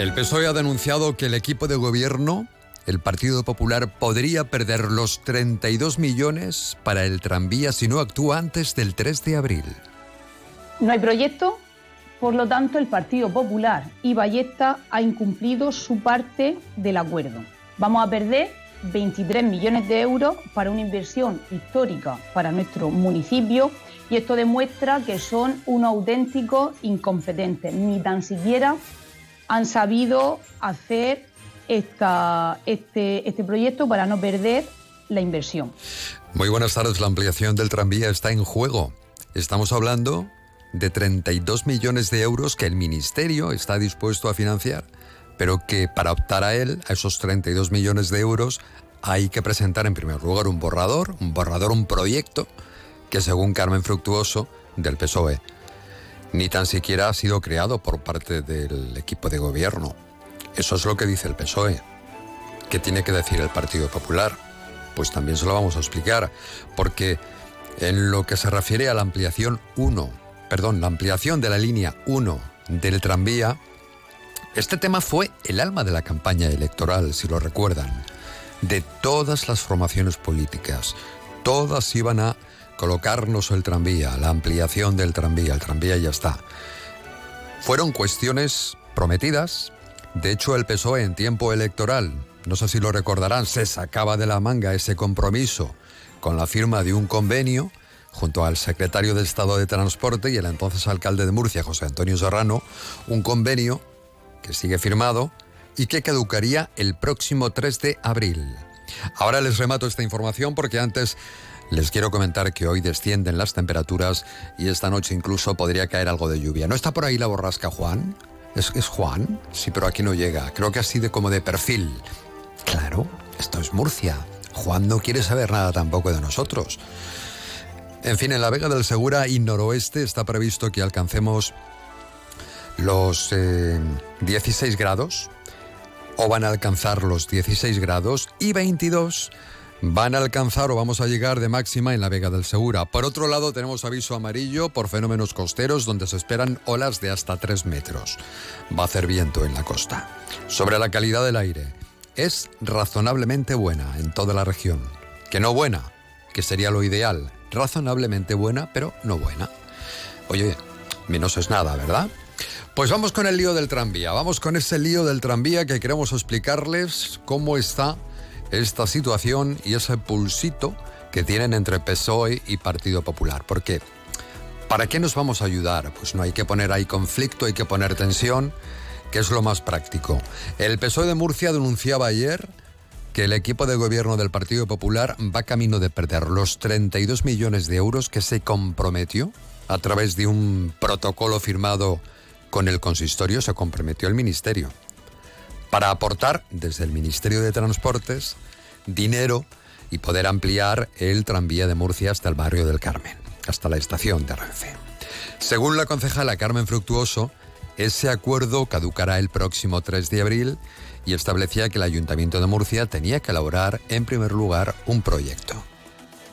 El PSOE ha denunciado que el equipo de gobierno, el Partido Popular, podría perder los 32 millones para el tranvía si no actúa antes del 3 de abril. No hay proyecto, por lo tanto el Partido Popular y Ballesta ha incumplido su parte del acuerdo. Vamos a perder 23 millones de euros para una inversión histórica para nuestro municipio y esto demuestra que son unos auténticos incompetentes, ni tan siquiera han sabido hacer esta, este, este proyecto para no perder la inversión. Muy buenas tardes, la ampliación del tranvía está en juego. Estamos hablando de 32 millones de euros que el Ministerio está dispuesto a financiar, pero que para optar a él, a esos 32 millones de euros, hay que presentar en primer lugar un borrador, un borrador, un proyecto, que según Carmen Fructuoso, del PSOE, ni tan siquiera ha sido creado por parte del equipo de gobierno. Eso es lo que dice el PSOE. ¿Qué tiene que decir el Partido Popular? Pues también se lo vamos a explicar, porque en lo que se refiere a la ampliación 1, perdón, la ampliación de la línea 1 del tranvía, este tema fue el alma de la campaña electoral, si lo recuerdan, de todas las formaciones políticas. Todas iban a colocarnos el tranvía, la ampliación del tranvía, el tranvía ya está. Fueron cuestiones prometidas. De hecho, el PSOE en tiempo electoral, no sé si lo recordarán, se sacaba de la manga ese compromiso con la firma de un convenio junto al secretario de Estado de Transporte y el entonces alcalde de Murcia, José Antonio Serrano, un convenio que sigue firmado y que caducaría el próximo 3 de abril. Ahora les remato esta información porque antes les quiero comentar que hoy descienden las temperaturas y esta noche incluso podría caer algo de lluvia. ¿No está por ahí la borrasca Juan? ¿Es, es Juan? Sí, pero aquí no llega. Creo que así de como de perfil. Claro, esto es Murcia. Juan no quiere saber nada tampoco de nosotros. En fin, en la Vega del Segura y noroeste está previsto que alcancemos los 16 grados o van a alcanzar los 16 grados y 22 van a alcanzar o vamos a llegar de máxima en la Vega del Segura. Por otro lado, tenemos aviso amarillo por fenómenos costeros donde se esperan olas de hasta 3 metros. Va a hacer viento en la costa. Sobre la calidad del aire, es razonablemente buena en toda la región. Que no buena, que sería lo ideal. Razonablemente buena, pero no buena. Oye, menos es nada, ¿verdad? Pues vamos con el lío del tranvía. Vamos con ese lío del tranvía que queremos explicarles cómo está esta situación y ese pulsito que tienen entre PSOE y Partido Popular. Porque, ¿para qué nos vamos a ayudar? Pues no hay que poner ahí conflicto, hay que poner tensión, que es lo más práctico. El PSOE de Murcia denunciaba ayer que el equipo de gobierno del Partido Popular va camino de perder los 32 millones de euros que se comprometió a través de un protocolo firmado con el consistorio, se comprometió el Ministerio para aportar desde el Ministerio de Transportes dinero y poder ampliar el tranvía de Murcia hasta el barrio del Carmen, hasta la estación de Renfe. Según la concejala Carmen Fructuoso, ese acuerdo caducará el próximo 3 de abril y establecía que el Ayuntamiento de Murcia tenía que elaborar en primer lugar un proyecto.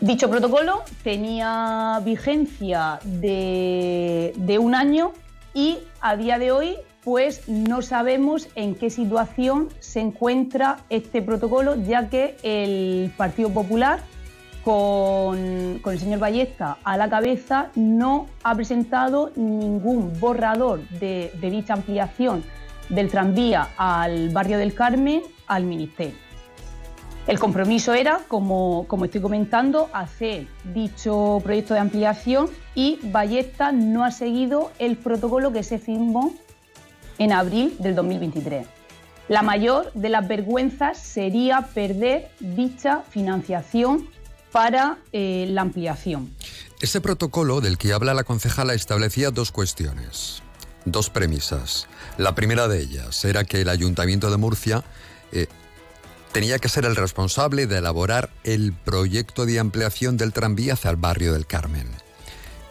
Dicho protocolo tenía vigencia de, de un año y a día de hoy pues no sabemos en qué situación se encuentra este protocolo, ya que el Partido Popular, con, el señor Ballesta a la cabeza, no ha presentado ningún borrador de, de dicha ampliación del tranvía al barrio del Carmen al Ministerio. El compromiso era, como, como, estoy comentando, hacer dicho proyecto de ampliación y Ballesta no ha seguido el protocolo que se firmó en abril del 2023. La mayor de las vergüenzas sería perder dicha financiación para eh, la ampliación. Ese protocolo del que habla la concejala establecía dos cuestiones, dos premisas. La primera de ellas era que el Ayuntamiento de Murcia eh, tenía que ser el responsable de elaborar el proyecto de ampliación del tranvía hacia el barrio del Carmen.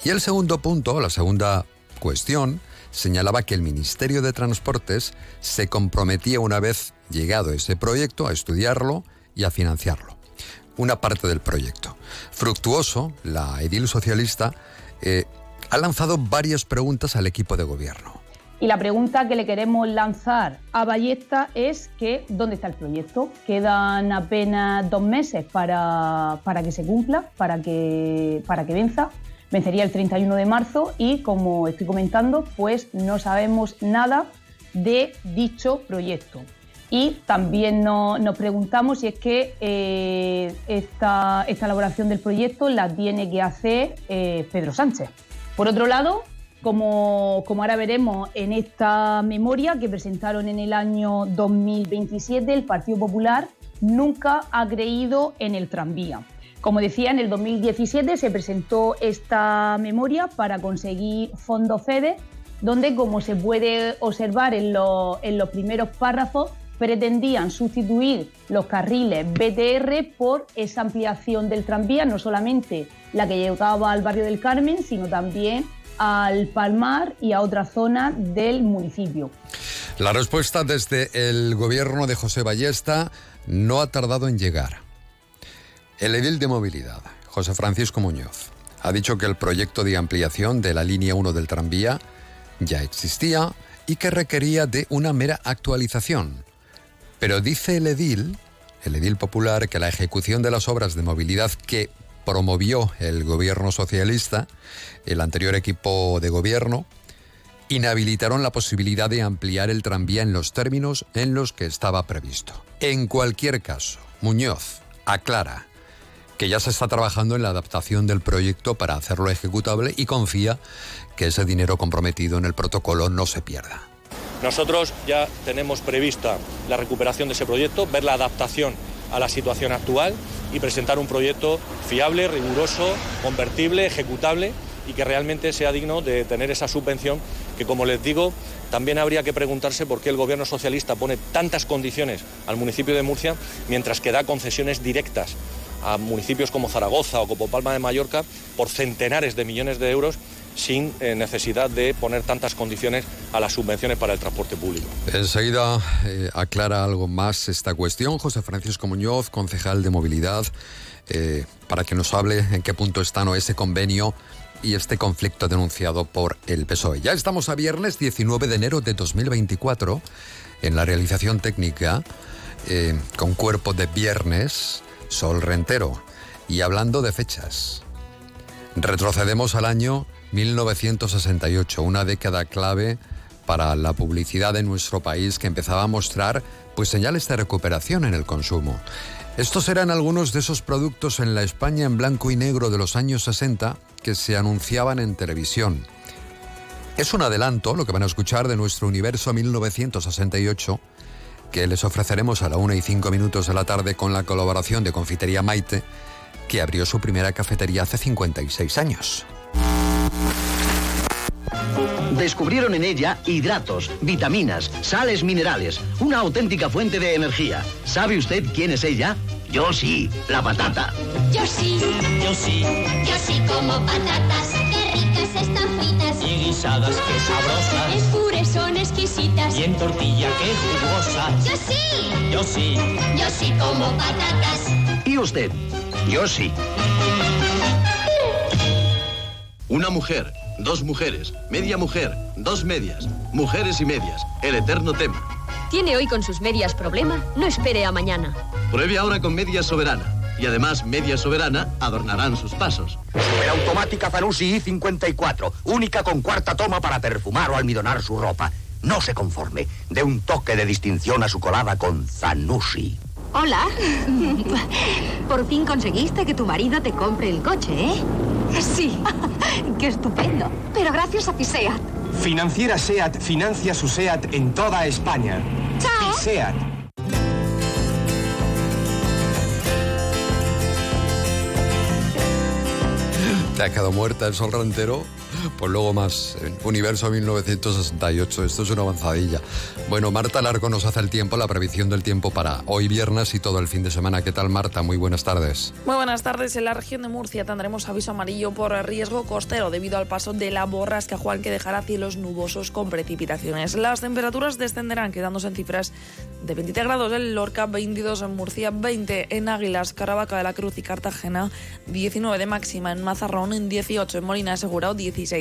Y el segundo punto, la segunda cuestión, señalaba que el Ministerio de Transportes se comprometía una vez llegado ese proyecto a estudiarlo y a financiarlo. Una parte del proyecto. Fructuoso, la edil socialista, eh, ha lanzado varias preguntas al equipo de gobierno. Y la pregunta que le queremos lanzar a Ballesta es que ¿dónde está el proyecto? Quedan apenas dos meses para, para que se cumpla, para que, para que venza vencería el 31 de marzo y, como estoy comentando, pues no sabemos nada de dicho proyecto. Y también nos preguntamos si es que eh, esta, elaboración del proyecto la tiene que hacer eh, Pedro Sánchez. Por otro lado, como, como, ahora veremos en esta memoria que presentaron en el año 2027, el Partido Popular nunca ha creído en el tranvía. Como decía, en el 2017 se presentó esta memoria para conseguir fondos FEDE, donde, como se puede observar en, los primeros párrafos, pretendían sustituir los carriles BTR por esa ampliación del tranvía, no solamente la que llegaba al barrio del Carmen, sino también al Palmar y a otra zona del municipio. La respuesta desde el gobierno de José Ballesta no ha tardado en llegar. El edil de movilidad, José Francisco Muñoz, ha dicho que el proyecto de ampliación de la línea 1 del tranvía ya existía y que requería de una mera actualización. Pero dice el edil, el edil popular, que la ejecución de las obras de movilidad que promovió el gobierno socialista, el anterior equipo de gobierno, inhabilitaron la posibilidad de ampliar el tranvía en los términos en los que estaba previsto. En cualquier caso, Muñoz aclara que ya se está trabajando en la adaptación del proyecto para hacerlo ejecutable y confía que ese dinero comprometido en el protocolo no se pierda. Nosotros ya tenemos prevista la recuperación de ese proyecto, ver la adaptación a la situación actual y presentar un proyecto fiable, riguroso, convertible, ejecutable y que realmente sea digno de tener esa subvención que, como les digo, también habría que preguntarse por qué el gobierno socialista pone tantas condiciones al municipio de Murcia mientras que da concesiones directas a municipios como Zaragoza o como Palma de Mallorca por centenares de millones de euros sin eh, necesidad de poner tantas condiciones a las subvenciones para el transporte público. Enseguida eh, aclara algo más esta cuestión José Francisco Muñoz, concejal de movilidad, eh, para que nos hable en qué punto está ese convenio y este conflicto denunciado por el PSOE. Ya estamos a viernes 19 de enero de 2024 en la realización técnica con cuerpo de viernes Sol Rentero. Y hablando de fechas, retrocedemos al año 1968, una década clave para la publicidad de nuestro país que empezaba a mostrar pues señales de recuperación en el consumo. Estos eran algunos de esos productos en la España en blanco y negro de los años 60 que se anunciaban en televisión. Es un adelanto, lo que van a escuchar, de nuestro universo 1968 que les ofreceremos a la 1 y 5 minutos de la tarde con la colaboración de Confitería Maite, que abrió su primera cafetería hace 56 años. Descubrieron en ella hidratos, vitaminas, sales minerales, una auténtica fuente de energía. ¿Sabe usted quién es ella? Yo sí, la patata. Yo sí, yo sí, yo sí como patatas, están fritas. Y guisadas, qué sabrosas. En puré son exquisitas. Y en tortilla, qué jugosas. Yo sí, yo sí, yo sí como patatas. ¿Y usted? Yo sí. Una mujer, dos mujeres, media mujer, dos medias, mujeres y medias, el eterno tema. ¿Tiene hoy con sus medias problema? No espere a mañana. Pruebe ahora con Media Soberana. Y además, Media Soberana adornarán sus pasos. Superautomática Zanussi I-54. Única con cuarta toma para perfumar o almidonar su ropa. No se conforme. De un toque de distinción a su colada con Zanussi. Hola. Por fin conseguiste que tu marido te compre el coche, ¿eh? Sí. Qué estupendo. Pero gracias a Fiseat. Financiera SEAT financia su SEAT en toda España. ¡Chao! Y Te ha quedado muerta el sol rentero. Pues luego más, Universo 1968. Esto es una avanzadilla. Bueno, Marta Largo nos hace el tiempo, la previsión del tiempo para hoy viernes y todo el fin de semana. ¿Qué tal, Marta? Muy buenas tardes. Muy buenas tardes. En la región de Murcia tendremos aviso amarillo por riesgo costero debido al paso de la borrasca Juan que dejará cielos nubosos con precipitaciones. Las temperaturas descenderán quedándose en cifras de 23 grados en Lorca, 22 en Murcia, 20 en Águilas, Caravaca de la Cruz y Cartagena, 19 de máxima en Mazarrón, en 18 en Molina Asegurado, 16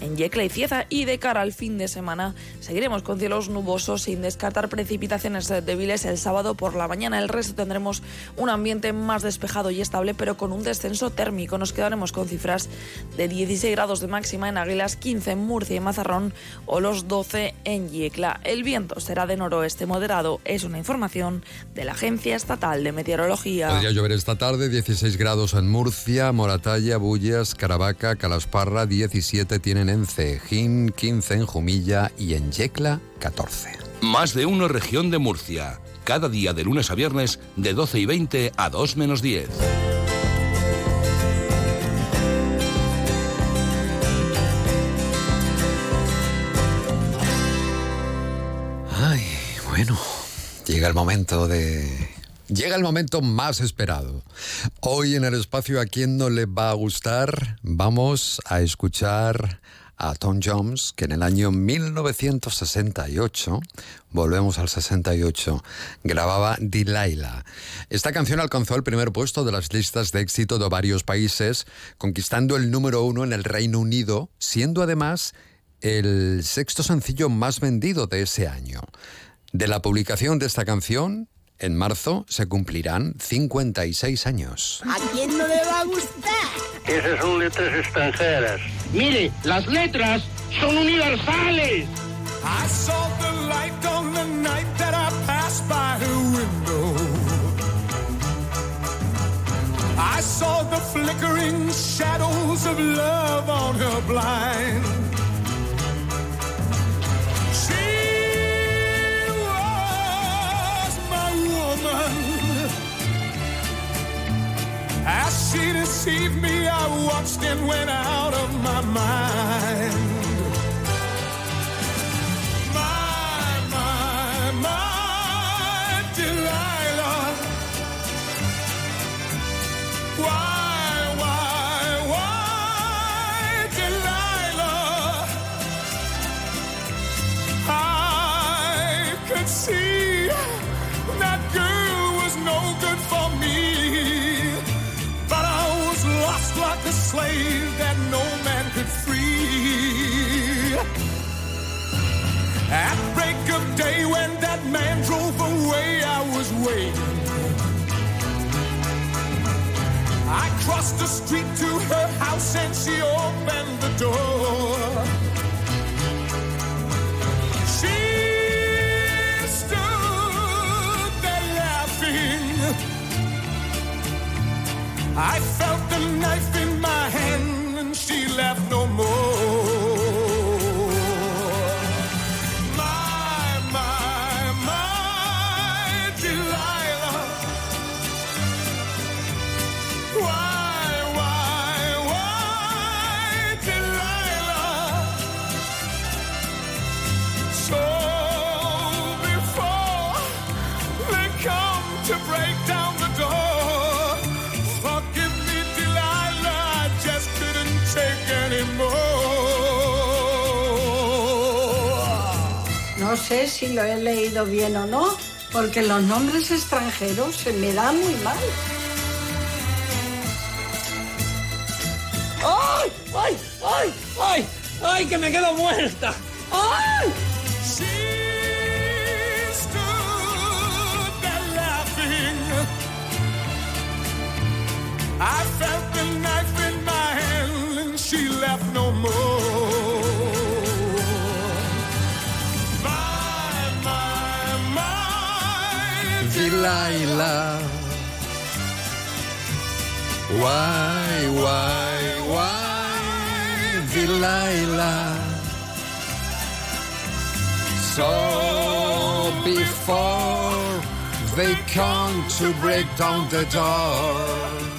en Yecla y Cieza y de cara al fin de semana seguiremos con cielos nubosos sin descartar precipitaciones débiles el sábado por la mañana. El resto tendremos un ambiente más despejado y estable pero con un descenso térmico. Nos quedaremos con cifras de 16 grados de máxima en Águilas, 15 en Murcia y Mazarrón o los 12 en Yecla. El viento será de noroeste moderado. Es una información de la Agencia Estatal de Meteorología. Podría llover esta tarde, 16 grados en Murcia, Moratalla, Bullas, Caravaca, Calasparra, 17 tienen en Cejín, 15 en Jumilla y en Yecla, 14. Más de uno región de Murcia. Cada día de lunes a viernes de 12 y 20 a 2 menos 10. Ay, bueno, llega el momento de... Llega el momento más esperado. Hoy en el espacio a quien no le va a gustar, vamos a escuchar a Tom Jones, que en el año 1968, volvemos al 68, grababa Delilah. Esta canción alcanzó el primer puesto de las listas de éxito de varios países, conquistando el número uno en el Reino Unido, siendo además el sexto sencillo más vendido de ese año. De la publicación de esta canción, en marzo se cumplirán 56 años. ¿A quién no le va a gustar? Esas son letras extranjeras. Mire, las letras son universales. I saw the light on the night that I passed by her window. I saw the flickering shadows of love on her blind. As she deceived me, I watched and went out of my mind. Crossed the street to her house and she opened the door. She stood there laughing. I felt the knife in my hand sé si lo he leído bien o no, porque los nombres extranjeros se me dan muy mal. ¡Ay! ¡Ay! ¡Ay! ¡Ay! ¡Ay! ¡Que me quedo muerta! Delilah. Why, why, why, Delilah? So before they come to break down the door.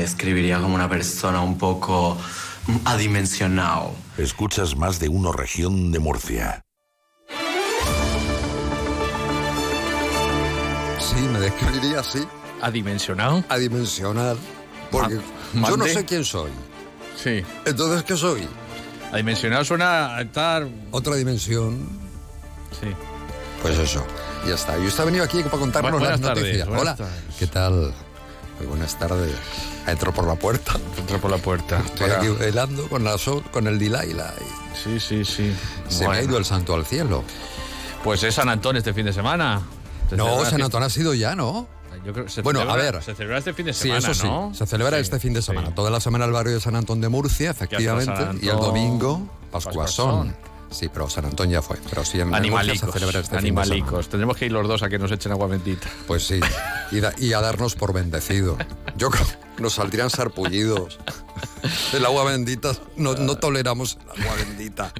Describiría como una persona un poco adimensionado. Escuchas más de uno región de Murcia. Sí, me describiría así. ¿Adimensionado? Adimensional. Porque Ma- yo no sé quién soy. Sí. Entonces, ¿qué soy? Adimensionado suena a estar. Otra dimensión. Sí. Pues eso. Ya está. Y usted ha venido aquí para contarnos Bu- las tardes, noticias. Hola. tardes. ¿Qué tal? Muy buenas tardes. Entro por la puerta. Entro por la puerta. Estoy aquí helando con, la sol, con el Dilaila. Sí, sí, sí. Se me ha ido el santo al cielo. Pues es San Antón este fin de semana. Se No, San Antón ha sido ya, ¿no? Yo creo que se Bueno, a ver. Se celebra este fin de Sí, semana, eso sí. ¿no? Se celebra Sí, este fin de semana. sí. Toda la semana el barrio de San Antón de Murcia, efectivamente. Y el domingo, Pascuasón. Sí, pero San Antón ya fue. Pero sí, en Animalicos. se este animalicos. Tendremos que ir los dos a que nos echen agua bendita. Pues sí, y, da- y a darnos por bendecido. Yo creo nos saldrían sarpullidos. El agua bendita, no, no toleramos el agua bendita.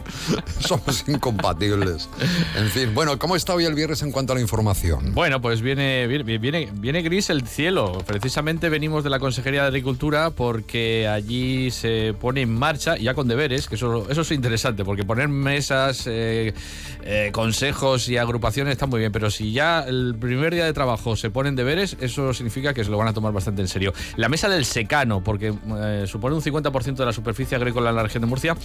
Somos incompatibles. En fin, bueno, ¿cómo está hoy el viernes en cuanto a la información? Bueno, pues viene, viene, viene, gris el cielo. Precisamente venimos de la Consejería de Agricultura porque allí se pone en marcha, ya con deberes, que eso, eso es interesante, porque poner mesas, eh, eh, consejos y agrupaciones está muy bien, pero si ya el primer día de trabajo se ponen deberes, eso significa que se lo van a tomar bastante en serio. La mesa del secano, porque eh, supone un 50% de la superficie agrícola en la región de Murcia,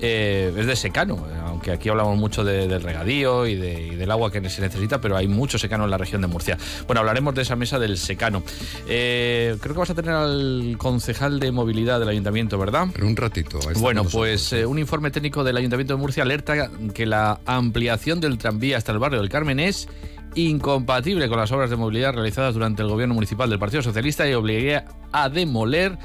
eh, es de secano, aunque aquí hablamos mucho de- del regadío y, de- y del agua que se necesita, pero hay mucho secano en la región de Murcia. Bueno, hablaremos de esa mesa del secano. Eh, creo que vas a tener al concejal de movilidad del ayuntamiento, ¿verdad? En un ratito. Bueno, pues un informe técnico del Ayuntamiento de Murcia alerta que la ampliación del tranvía hasta el barrio del Carmen es incompatible con las obras de movilidad realizadas durante el gobierno municipal del Partido Socialista y obligaría a demoler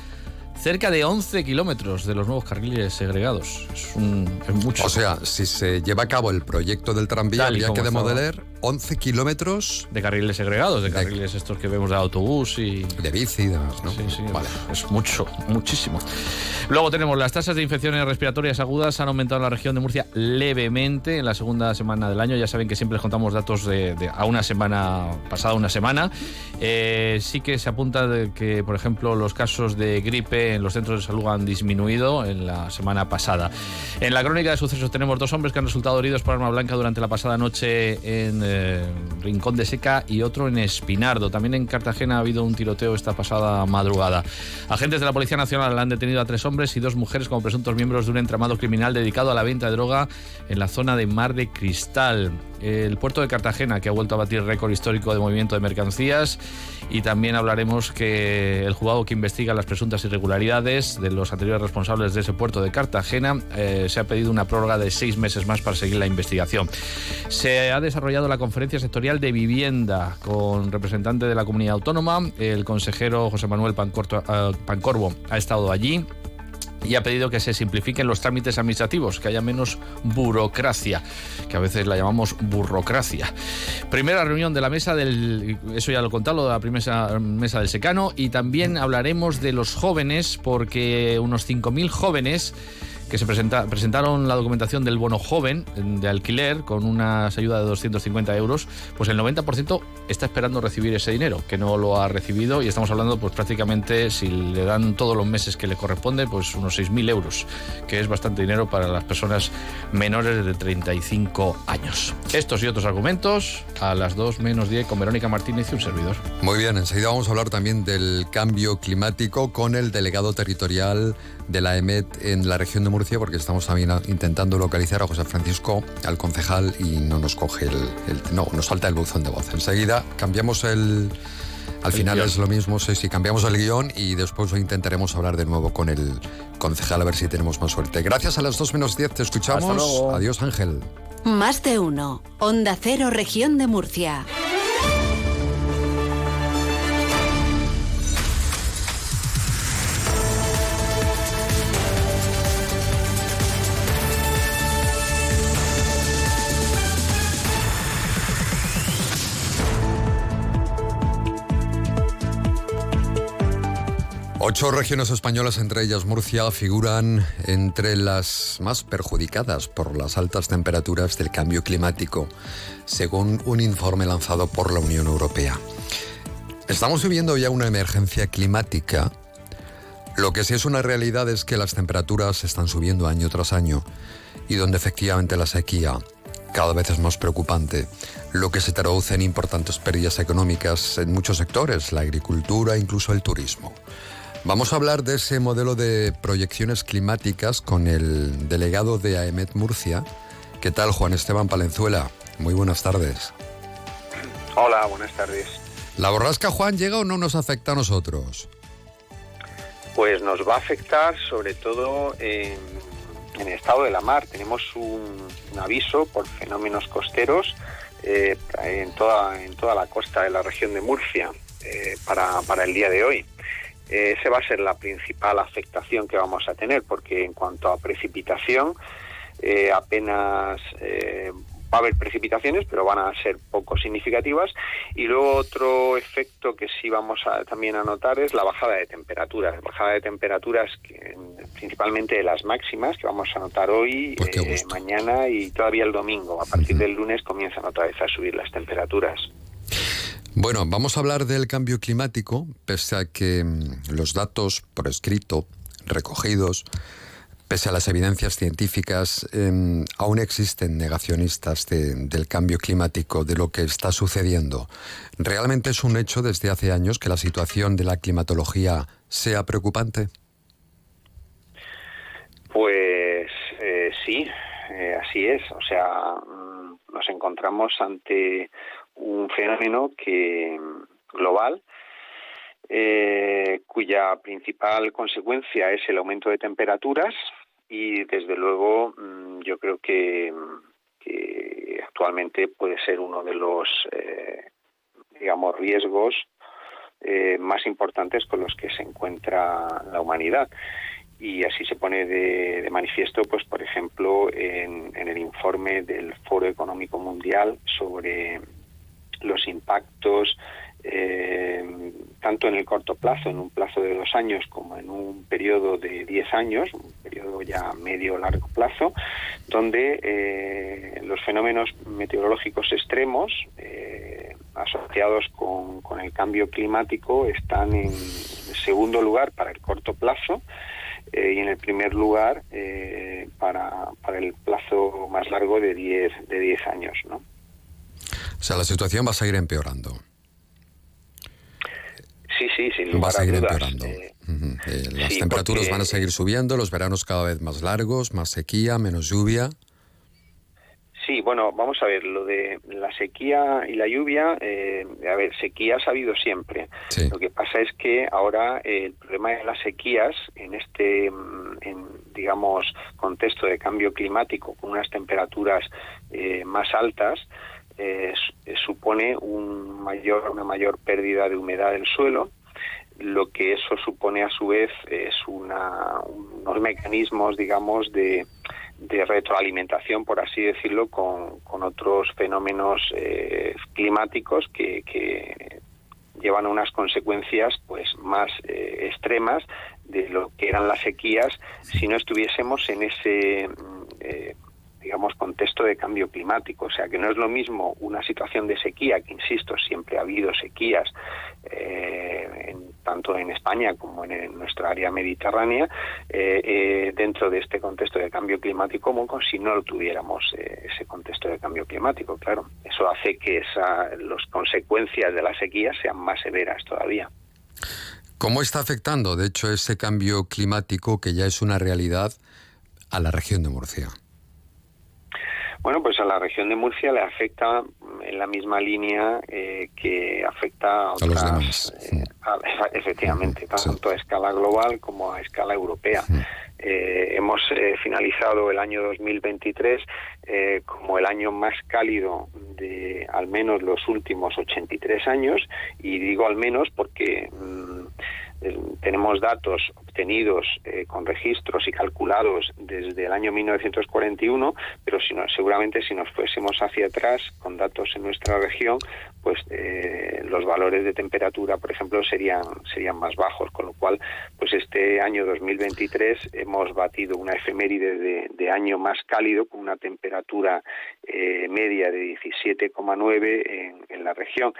cerca de 11 kilómetros de los nuevos carriles segregados. Es, un, es mucho. O sea, si se lleva a cabo el proyecto del tranvía, habría que demoler 11 kilómetros de carriles segregados, de carriles estos que vemos de autobús y... de bici y demás, ¿no? Sí, sí, es mucho, muchísimo. Luego tenemos las tasas de infecciones respiratorias agudas han aumentado en la región de Murcia levemente en la segunda semana del año. Ya saben que siempre les contamos datos de, de- a una semana, pasada una semana. Eh, sí que se apunta de que, por ejemplo, los casos de gripe en los centros de salud han disminuido en la semana pasada. En la crónica de sucesos tenemos dos hombres que han resultado heridos por arma blanca durante la pasada noche en eh, Rincón de Seca y otro en Espinardo. También en Cartagena ha habido un tiroteo esta pasada madrugada. Agentes de la Policía Nacional han detenido a tres hombres y dos mujeres como presuntos miembros de un entramado criminal dedicado a la venta de droga en la zona de Mar de Cristal. El puerto de Cartagena, que ha vuelto a batir récord histórico de movimiento de mercancías. Y también hablaremos que el juzgado que investiga las presuntas irregularidades de los anteriores responsables de ese puerto de Cartagena eh, se ha pedido una prórroga de seis meses más para seguir la investigación. Se ha desarrollado la conferencia sectorial de vivienda con representante de la comunidad autónoma. El consejero José Manuel Pancorto- eh, Pancorbo ha estado allí y ha pedido que se simplifiquen los trámites administrativos, que haya menos burocracia, que a veces la llamamos burocracia. Primera reunión de la mesa del, eso ya lo he contado, de la primera mesa del secano, y también hablaremos de los jóvenes, porque unos 5.000 jóvenes que se presenta- presentaron la documentación del bono joven de alquiler con una ayuda de 250 euros, pues el 90% está esperando recibir ese dinero, que no lo ha recibido y estamos hablando pues prácticamente si le dan todos los meses que le corresponde, pues unos 6.000 euros, que es bastante dinero para las personas menores de 35 años. Estos y otros argumentos a las 2 menos 10 con Verónica Martínez y un servidor. Muy bien, enseguida vamos a hablar también del cambio climático con el delegado territorial de la EMET en la región de Murcia, porque estamos también intentando localizar a José Francisco, al concejal, y no nos coge el, el- no, nos falta el buzón de voz. Enseguida cambiamos el... Al El final guion. es lo mismo, sí, sí, cambiamos el guion y después intentaremos hablar de nuevo con el concejal a ver si tenemos más suerte. Gracias a las 2 menos 10, te escuchamos. Hasta luego. Adiós, Ángel. Más de uno. Onda Cero, región de Murcia. Ocho regiones españolas, entre ellas Murcia, figuran entre las más perjudicadas por las altas temperaturas del cambio climático, según un informe lanzado por la Unión Europea. Estamos viviendo ya una emergencia climática. Lo que sí es una realidad es que las temperaturas están subiendo año tras año y donde efectivamente la sequía cada vez es más preocupante, lo que se traduce en importantes pérdidas económicas en muchos sectores, la agricultura, incluso el turismo. Vamos a hablar de ese modelo de proyecciones climáticas con el delegado de AEMET Murcia. ¿Qué tal, Juan Esteban Palenzuela? Muy buenas tardes. Hola, buenas tardes. ¿La borrasca, Juan, llega o no nos afecta a nosotros? Pues nos va a afectar sobre todo en, en el estado de la mar. Tenemos un, un aviso por fenómenos costeros eh, en, toda, en toda la costa de la región de Murcia eh, para, para el día de hoy. Eh, esa va a ser la principal afectación que vamos a tener, porque en cuanto a precipitación, eh, apenas eh, va a haber precipitaciones, pero van a ser poco significativas. Y luego otro efecto que sí vamos a también a notar es la bajada de temperaturas. Bajada de temperaturas que, principalmente de las máximas que vamos a notar hoy, eh, mañana y todavía el domingo. A partir del lunes comienzan otra vez a subir las temperaturas. Bueno, vamos a hablar del cambio climático, pese a que mm, los datos por escrito recogidos, pese a las evidencias científicas, eh, aún existen negacionistas de, del cambio climático, de lo que está sucediendo. ¿Realmente es un hecho desde hace años que la situación de la climatología sea preocupante? Pues eh, sí, eh, así es. O sea, mm, nos encontramos ante un fenómeno que global eh, cuya principal consecuencia es el aumento de temperaturas y desde luego mm, yo creo que, que, actualmente puede ser uno de los eh, digamos riesgos eh, más importantes con los que se encuentra la humanidad. Y así se pone de, de manifiesto, pues por ejemplo, en, en, el informe del Foro Económico Mundial sobre los impactos eh, tanto en el corto plazo, en un plazo de dos años, como en un periodo de diez años, un periodo ya medio largo plazo, donde eh, los fenómenos meteorológicos extremos eh, asociados con, el cambio climático están en segundo lugar para el corto plazo eh, y en el primer lugar para, para, el plazo más largo de 10 de diez años. ¿no? O sea, la situación va a seguir empeorando. Sí, sí, sin lugar va a seguir dudas. empeorando. Eh, uh -huh. eh, las sí, temperaturas porque... van a seguir subiendo, los veranos cada vez más largos, más sequía, menos lluvia. Sí, bueno, vamos a ver, lo de la sequía y la lluvia, eh, a ver, sequías ha habido siempre. Sí. Lo que pasa es que ahora eh, el problema de las sequías en este, en, digamos, contexto de cambio climático, con unas temperaturas eh, más altas, eh, supone un mayor, una mayor pérdida de humedad del suelo, lo que eso supone a su vez es una, unos mecanismos, digamos, de, de retroalimentación, por así decirlo, con, otros fenómenos eh, climáticos que, que, llevan a unas consecuencias pues más eh, extremas de lo que eran las sequías si no estuviésemos en ese eh, digamos, contexto de cambio climático. O sea, que no es lo mismo una situación de sequía, que insisto, siempre ha habido sequías, eh, en, tanto en España como en, nuestra área mediterránea, eh, eh, dentro de este contexto de cambio climático, como si no lo tuviéramos ese contexto de cambio climático, claro. Eso hace que las consecuencias de la sequía sean más severas todavía. ¿Cómo está afectando, de hecho, ese cambio climático que ya es una realidad a la región de Murcia? Bueno, pues a la región de Murcia le afecta en la misma línea eh, que afecta a, otras, a los demás. Eh, a, efectivamente, tanto sí. a escala global como a escala europea. Sí. Eh, hemos eh, finalizado el año 2023 eh, como el año más cálido de al menos los últimos 83 años y digo al menos porque mmm, tenemos datos obtenidos con registros y calculados desde el año 1941, pero si no, seguramente si nos fuésemos hacia atrás con datos en nuestra región, pues los valores de temperatura, por ejemplo, serían serían más bajos, con lo cual, pues este año 2023 hemos batido una efeméride de, año más cálido con una temperatura media de 17,9 en, en la región.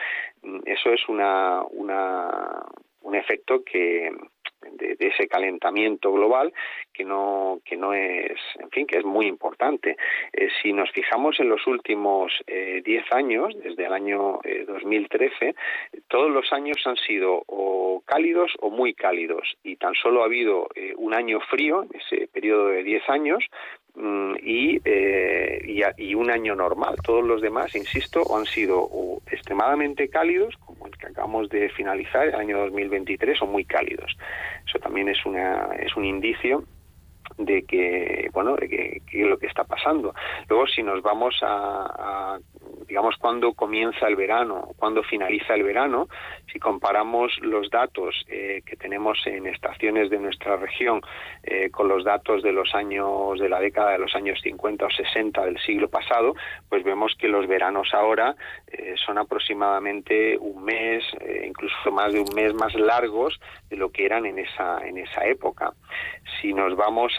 Eso es una, una un efecto que de, ese calentamiento global que no que no es en fin que es muy importante. Eh, si nos fijamos en los últimos 10 eh, años desde el año 2013 eh, todos los años han sido o cálidos o muy cálidos. Y tan solo ha habido un año frío en ese periodo de 10 años y, eh, y, un año normal. Todos los demás, insisto, han sido extremadamente cálidos, como el que acabamos de finalizar, el año 2023, o muy cálidos. Eso también es, una, es un indicio de que bueno de que, lo que está pasando luego si nos vamos a, digamos cuando comienza el verano cuando finaliza el verano si comparamos los datos eh, que tenemos en estaciones de nuestra región eh, con los datos de los años de la década de los años 50 o 60 del siglo pasado pues vemos que los veranos ahora eh, son aproximadamente un mes incluso más de un mes más largos de lo que eran en esa en esa época. Si nos vamos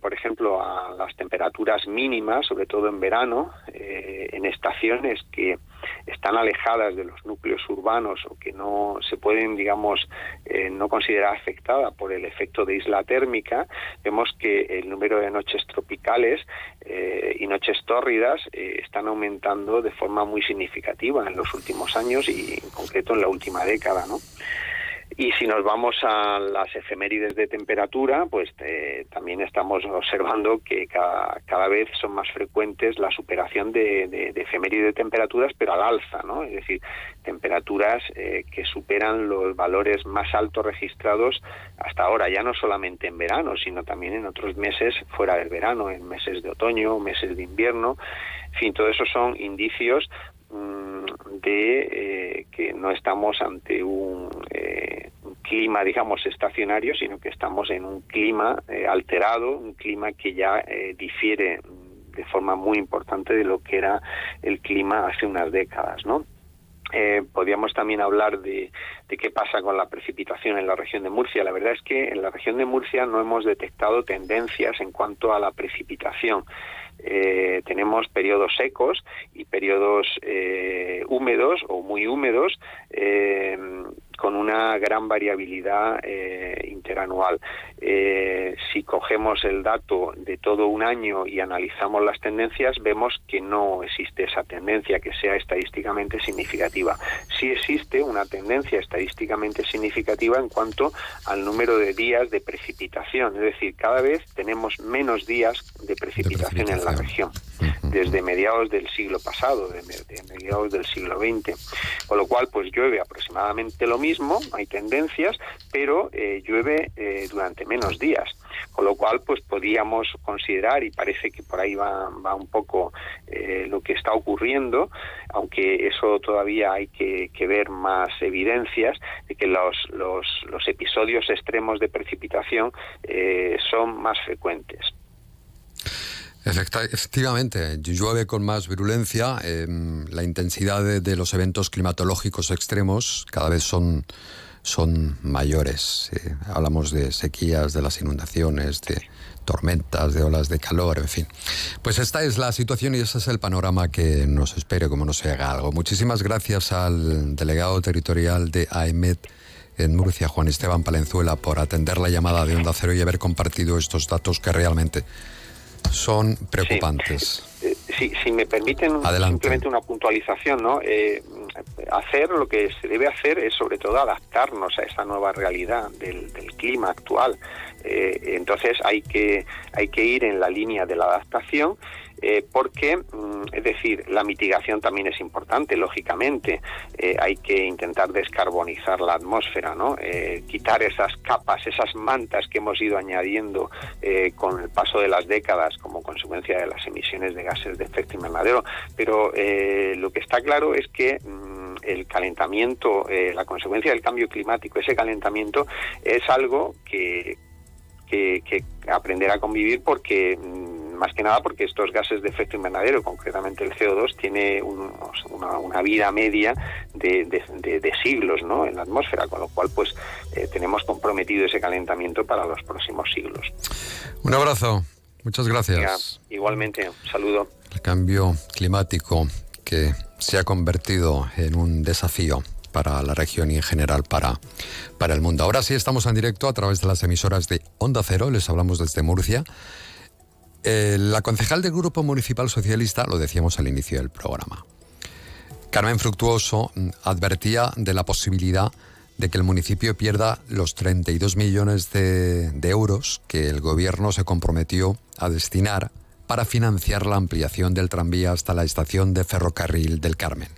por ejemplo, a las temperaturas mínimas, sobre todo en verano, en estaciones que están alejadas de los núcleos urbanos o que no se pueden, digamos, eh, no considerar afectada por el efecto de isla térmica, vemos que el número de noches tropicales eh, y noches tórridas están aumentando de forma muy significativa en los últimos años y en concreto en la última década, ¿no? Y si nos vamos a las efemérides de temperatura, pues eh, también estamos observando que cada, vez son más frecuentes la superación de, de, efemérides de temperaturas, pero al alza, ¿no? Es decir, temperaturas eh, que superan los valores más altos registrados hasta ahora, ya no solamente en verano, sino también en otros meses fuera del verano, en meses de otoño, meses de invierno. En fin, todo eso son indicios de eh, que no estamos ante un clima, digamos, estacionario, sino que estamos en un clima eh, alterado, un clima que ya eh, difiere de forma muy importante de lo que era el clima hace unas décadas, ¿no? Eh, podríamos también hablar de, qué pasa con la precipitación en la región de Murcia. La verdad es que en la región de Murcia no hemos detectado tendencias en cuanto a la precipitación. Eh, tenemos periodos secos y periodos eh, húmedos o muy húmedos eh, con una gran variabilidad interanual. si cogemos el dato de todo un año y analizamos las tendencias, vemos que no existe esa tendencia que sea estadísticamente significativa. Sí existe una tendencia estadísticamente significativa en cuanto al número de días de precipitación, es decir, cada vez tenemos menos días de precipitación, en la región, desde mediados del siglo pasado, de, mediados del siglo XX. Con lo cual, pues llueve aproximadamente lo mismo, hay tendencias, pero eh, llueve eh, durante menos días. Con lo cual, pues podríamos considerar, y parece que por ahí va, va un poco eh, lo que está ocurriendo, aunque eso todavía hay que, ver más evidencias de que los, los, los episodios extremos de precipitación son más frecuentes. Efectivamente, llueve con más virulencia, em, la intensidad de, los eventos climatológicos extremos cada vez son, son mayores. hablamos de sequías, de las inundaciones, de tormentas, de olas de calor, en fin. Pues esta es la situación y ese es el panorama que nos espere como no se haga algo. Muchísimas gracias al delegado territorial de AEMET en Murcia, Juan Esteban Palenzuela, por atender la llamada de Onda Cero y haber compartido estos datos que realmente son preocupantes. Eh, si, me permiten simplemente una puntualización, ¿no? Eh, hacer lo que se debe hacer es sobre todo adaptarnos a esa nueva realidad del, clima actual. Eh, entonces hay que hay que ir en la línea de la adaptación eh, porque, mm, es decir, la mitigación también es importante, lógicamente. Eh, hay que intentar descarbonizar la atmósfera, ¿no? Eh, quitar esas capas, esas mantas que hemos ido añadiendo con el paso de las décadas como consecuencia de las emisiones de gases de efecto invernadero. Pero lo que está claro es que mm, el calentamiento, eh, la consecuencia del cambio climático, ese calentamiento es algo que, que, que aprender a convivir porque mm, más que nada porque estos gases de efecto invernadero, concretamente el CO2, tiene una, vida media de, siglos ¿no? en la atmósfera, con lo cual pues eh, tenemos comprometido ese calentamiento para los próximos siglos. Un abrazo, muchas gracias. igualmente, un saludo. El cambio climático que se ha convertido en un desafío para la región y en general para, para el mundo. Ahora sí estamos en directo a través de las emisoras de Onda Cero, les hablamos desde Murcia. Eh, la concejal del Grupo Municipal Socialista, lo decíamos al inicio del programa, Carmen Fructuoso mm, advertía de la posibilidad de que el municipio pierda los 32 millones de, de euros que el gobierno se comprometió a destinar para financiar la ampliación del tranvía hasta la estación de ferrocarril del Carmen.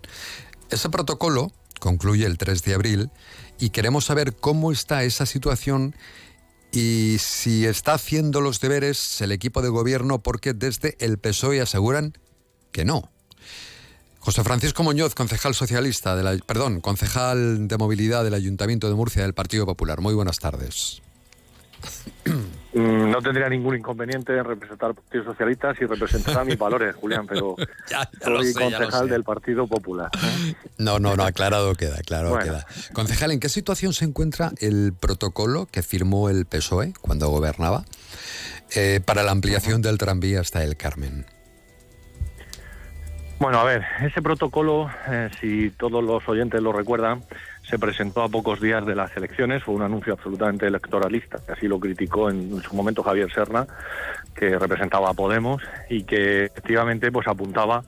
Ese protocolo concluye el 3 de abril y queremos saber cómo está esa situación y si está haciendo los deberes el equipo de gobierno porque desde el PSOE aseguran que no. José Francisco Muñoz, concejal socialista, de la, perdón, concejal de movilidad del Ayuntamiento de Murcia del Partido Popular. Muy buenas tardes. Mm, no tendría ningún inconveniente en representar al Partido Socialista si representara mis valores, Julián, pero soy concejal del Partido Popular. No, no, no, aclarado queda, claro queda. Concejal, ¿en qué situación se encuentra el protocolo que firmó el PSOE cuando gobernaba eh, para la ampliación del tranvía hasta el Carmen? Bueno, a ver, ese protocolo, eh, si todos los oyentes lo recuerdan, se presentó a pocos días de las elecciones, fue un anuncio absolutamente electoralista, que así lo criticó en, su momento Javier Serna, que representaba a Podemos y que efectivamente pues apuntaba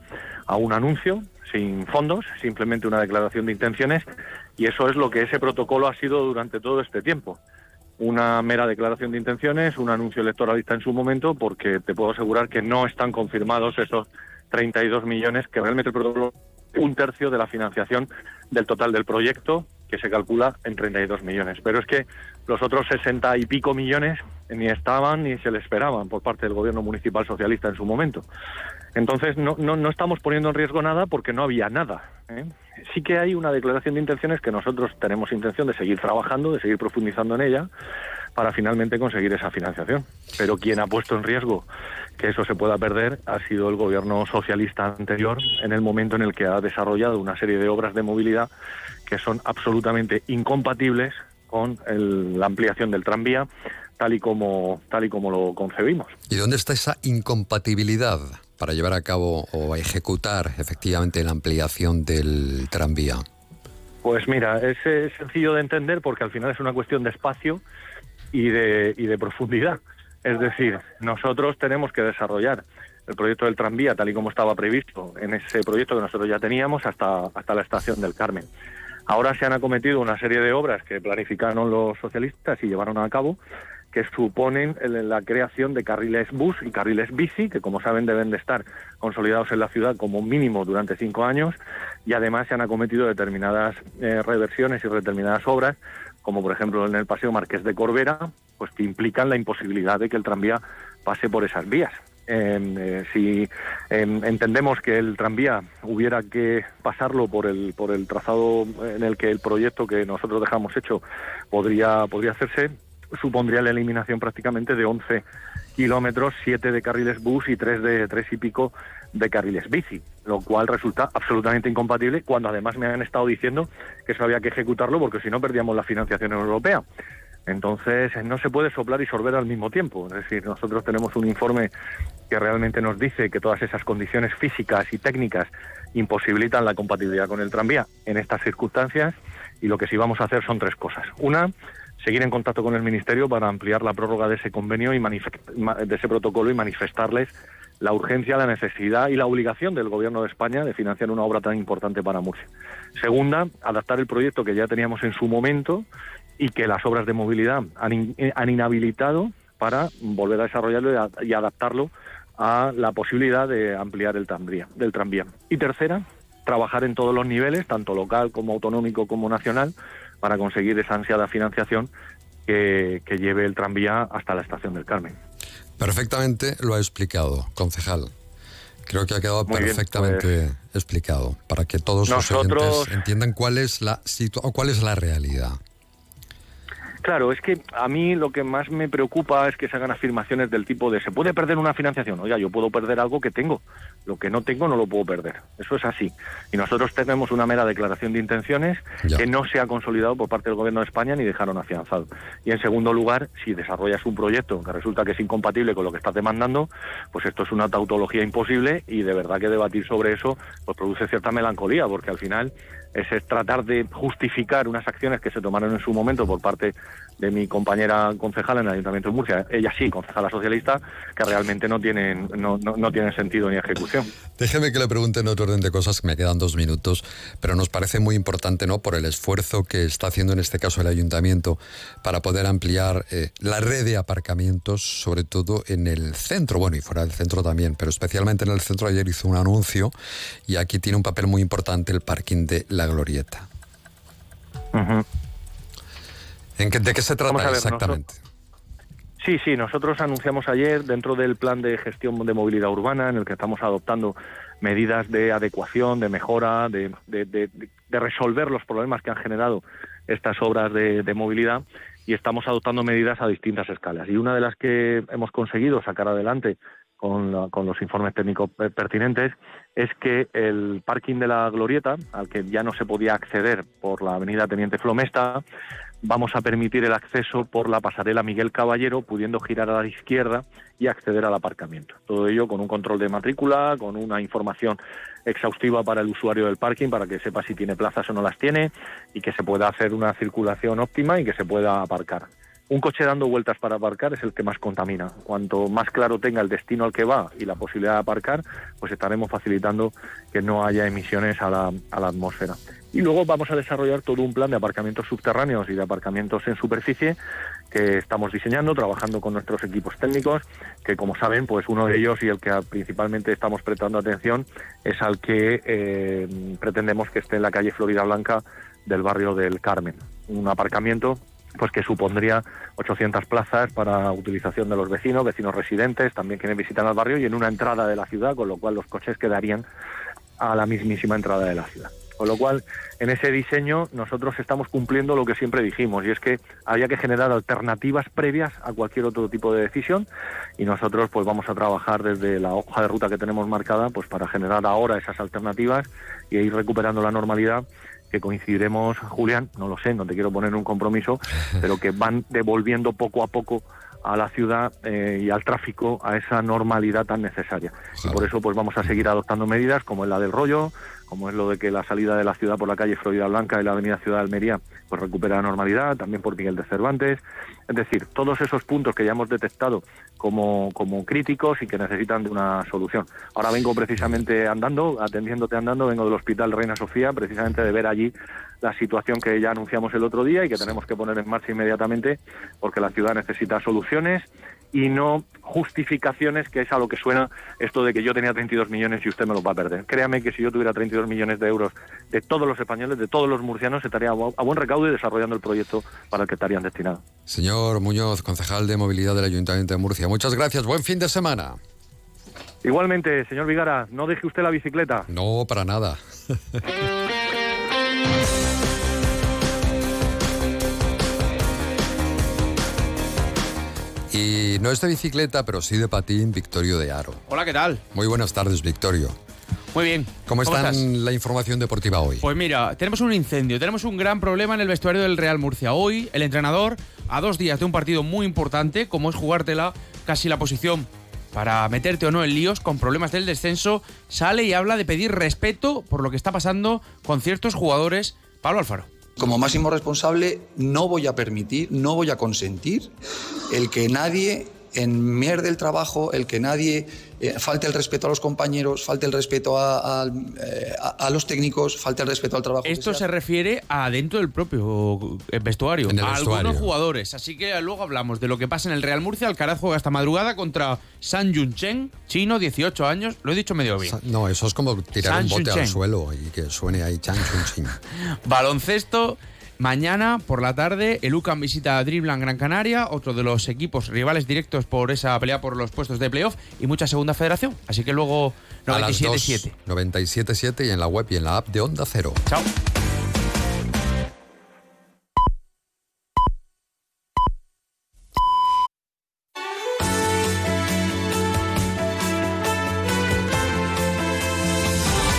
a un anuncio sin fondos, simplemente una declaración de intenciones y eso es lo que ese protocolo ha sido durante todo este tiempo. Una mera declaración de intenciones, un anuncio electoralista en su momento, porque te puedo asegurar que no están confirmados esos 32 millones que realmente el protocolo un tercio de la financiación del total del proyecto, que se calcula en 32 millones. Pero es que los otros 60 y pico millones ni estaban ni se le esperaban por parte del gobierno municipal socialista en su momento. Entonces no, no, no estamos poniendo en riesgo nada porque no había nada. ¿eh? Sí que hay una declaración de intenciones que nosotros tenemos intención de seguir trabajando, de seguir profundizando en ella, para finalmente conseguir esa financiación. Pero quien ha puesto en riesgo que eso se pueda perder ha sido el gobierno socialista anterior en el momento en el que ha desarrollado una serie de obras de movilidad que son absolutamente incompatibles con la ampliación del tranvía tal y como tal y como lo concebimos. ¿Y dónde está esa incompatibilidad para llevar a cabo o ejecutar efectivamente la ampliación del tranvía? Pues mira, es, es sencillo de entender porque al final es una cuestión de espacio y de, y de profundidad. Es decir, nosotros tenemos que desarrollar el proyecto del tranvía tal y como estaba previsto en ese proyecto que nosotros ya teníamos hasta, hasta la estación del Carmen. Ahora se han acometido una serie de obras que planificaron los socialistas y llevaron a cabo que suponen la creación de carriles bus y carriles bici, que como saben deben de estar consolidados en la ciudad como mínimo durante cinco años, y además se han acometido determinadas eh, reversiones y determinadas obras como por ejemplo en el Paseo Marqués de Corbera, pues que implican la imposibilidad de que el tranvía pase por esas vías. Em, eh, si em, entendemos que el tranvía hubiera que pasarlo por el por el trazado en el que el proyecto que nosotros dejamos hecho podría podría hacerse supondría la eliminación prácticamente de 11 kilómetros, 7 de carriles bus y 3 de tres y pico de carriles bici, lo cual resulta absolutamente incompatible cuando además me han estado diciendo que eso había que ejecutarlo porque si no perdíamos la financiación europea. Entonces no se puede soplar y sorber al mismo tiempo. Es decir, nosotros tenemos un informe que realmente nos dice que todas esas condiciones físicas y técnicas imposibilitan la compatibilidad con el tranvía en estas circunstancias y lo que sí vamos a hacer son tres cosas. Una, seguir en contacto con el Ministerio para ampliar la prórroga de ese convenio y de ese protocolo y manifestarles la urgencia, la necesidad y la obligación del Gobierno de España de financiar una obra tan importante para Murcia. Segunda, adaptar el proyecto que ya teníamos en su momento y que las obras de movilidad han, eh, inhabilitado para volver a desarrollarlo y, adaptarlo a la posibilidad de ampliar el del tranvía. Y tercera, trabajar en todos los niveles, tanto local como autonómico como nacional, para conseguir esa ansiada financiación que lleve el tranvía hasta la estación del Carmen. Perfectamente lo ha explicado, concejal. Creo que ha quedado Muy bien, pues perfectamente explicado para que todos los oyentes entiendan cuál es la situ- o cuál es la realidad. Claro, es que a mí lo que más me preocupa es que se hagan afirmaciones del tipo de se puede perder una financiación. Oiga, yo puedo perder algo que tengo. Lo que no tengo no lo puedo perder. Eso es así. Y nosotros tenemos una mera declaración de intenciones que no se ha consolidado por parte del Gobierno de España ni dejaron afianzado. Y en segundo lugar, si desarrollas un proyecto que resulta que es incompatible con lo que estás demandando, pues esto es una tautología imposible y de verdad que debatir sobre eso pues produce cierta melancolía, porque al final es, tratar de justificar unas acciones que se tomaron en su momento por parte de mi compañera concejala en el Ayuntamiento de Murcia, ella sí, concejala socialista, que realmente no tienen, no, no, no tienen sentido ni ejecución. Déjeme que le pregunte en otro orden de cosas, que me quedan dos minutos, pero nos parece muy importante, ¿no? Por el esfuerzo que está haciendo en este caso el ayuntamiento para poder ampliar eh, la red de aparcamientos, sobre todo en el centro, bueno, y fuera del centro también, pero especialmente en el centro. Ayer hizo un anuncio y aquí tiene un papel muy importante el parking de La Glorieta. ¿En qué- ¿De qué se trata ver, exactamente? Sí, sí, nosotros anunciamos ayer dentro del plan de gestión de movilidad urbana en el que estamos adoptando medidas de adecuación, de mejora, de, de- de- de resolver los problemas que han generado estas obras de, movilidad y estamos adoptando medidas a distintas escalas. Y una de las que hemos conseguido sacar adelante con, la- con los informes técnicos per- pertinentes es que el parking de la Glorieta, al que ya no se podía acceder por la avenida Teniente Flomesta, vamos a permitir el acceso por la pasarela Miguel Caballero, pudiendo girar a la izquierda y acceder al aparcamiento. Todo ello con un control de matrícula, con una información exhaustiva para el usuario del parking, para que sepa si tiene plazas o no las tiene y que se pueda hacer una circulación óptima y que se pueda aparcar. Un coche dando vueltas para aparcar es el que más contamina. Cuanto más claro tenga el destino al que va y la posibilidad de aparcar, pues estaremos facilitando que no haya emisiones a la, a la atmósfera. Y luego vamos a desarrollar todo un plan de aparcamientos subterráneos y de aparcamientos en superficie que estamos diseñando, trabajando con nuestros equipos técnicos, que como saben, pues uno de ellos y el que principalmente estamos prestando atención es al que eh, pretendemos que esté en la calle Florida Blanca del barrio del Carmen. Un aparcamiento pues que supondría 800 plazas para utilización de los vecinos, vecinos residentes, también quienes visitan al barrio y en una entrada de la ciudad, con lo cual los coches quedarían a la mismísima entrada de la ciudad. Con lo cual, en ese diseño nosotros estamos cumpliendo lo que siempre dijimos, y es que había que generar alternativas previas a cualquier otro tipo de decisión, y nosotros pues vamos a trabajar desde la hoja de ruta que tenemos marcada, pues para generar ahora esas alternativas y ir recuperando la normalidad que coincidiremos, Julián, no lo sé, no te quiero poner un compromiso, pero que van devolviendo poco a poco a la ciudad eh, y al tráfico a esa normalidad tan necesaria. Y por eso pues vamos a seguir adoptando medidas como es la del rollo, como es lo de que la salida de la ciudad por la calle Florida Blanca y la avenida Ciudad de Almería pues recupera la normalidad, también por Miguel de Cervantes. Es decir, todos esos puntos que ya hemos detectado como, como críticos y que necesitan de una solución. Ahora vengo precisamente andando, atendiéndote andando, vengo del Hospital Reina Sofía, precisamente de ver allí la situación que ya anunciamos el otro día y que tenemos que poner en marcha inmediatamente porque la ciudad necesita soluciones y no justificaciones, que es a lo que suena esto de que yo tenía 32 millones y usted me los va a perder. Créame que si yo tuviera 32 millones de euros de todos los españoles, de todos los murcianos, estaría a bu- a buen recaudo y desarrollando el proyecto para el que estarían destinados. Señor Muñoz, concejal de movilidad del Ayuntamiento de Murcia, muchas gracias. Buen fin de semana. Igualmente, señor Vigara, no deje usted la bicicleta. No, para nada. Y no es de bicicleta, pero sí de patín, Victorio de Aro. Hola, ¿qué tal? Muy buenas tardes, Victorio. Muy bien. ¿Cómo está estás? la información deportiva hoy? Pues mira, tenemos un incendio, tenemos un gran problema en el vestuario del Real Murcia. Hoy, el entrenador, a dos días de un partido muy importante, como es jugártela casi la posición para meterte o no en líos con problemas del descenso, sale y habla de pedir respeto por lo que está pasando con ciertos jugadores. Pablo Alfaro. Como máximo responsable no voy a permitir, no voy a consentir el que nadie enmierde el trabajo, el que nadie eh, falte el respeto a los compañeros, falte el respeto a, a- eh, a- a los técnicos, falte el respeto al trabajo. Esto se refiere a dentro del propio eh, vestuario, En el a vestuario. algunos jugadores. Así que luego hablamos de lo que pasa en el Real Murcia. Alcaraz juega esta madrugada contra San Yun Chen, chino, 18 años. Lo he dicho medio bien. No, eso es como tirar San un bote al suelo y que suene ahí chan. Baloncesto. Mañana por la tarde, el UCAM visita a Dribblan Gran Canaria, otro de los equipos rivales directos por esa pelea por los puestos de playoff y mucha segunda federación. Así que luego A las 97-7. 2, 97.7 y en la web y en la app de Onda Cero. Chao.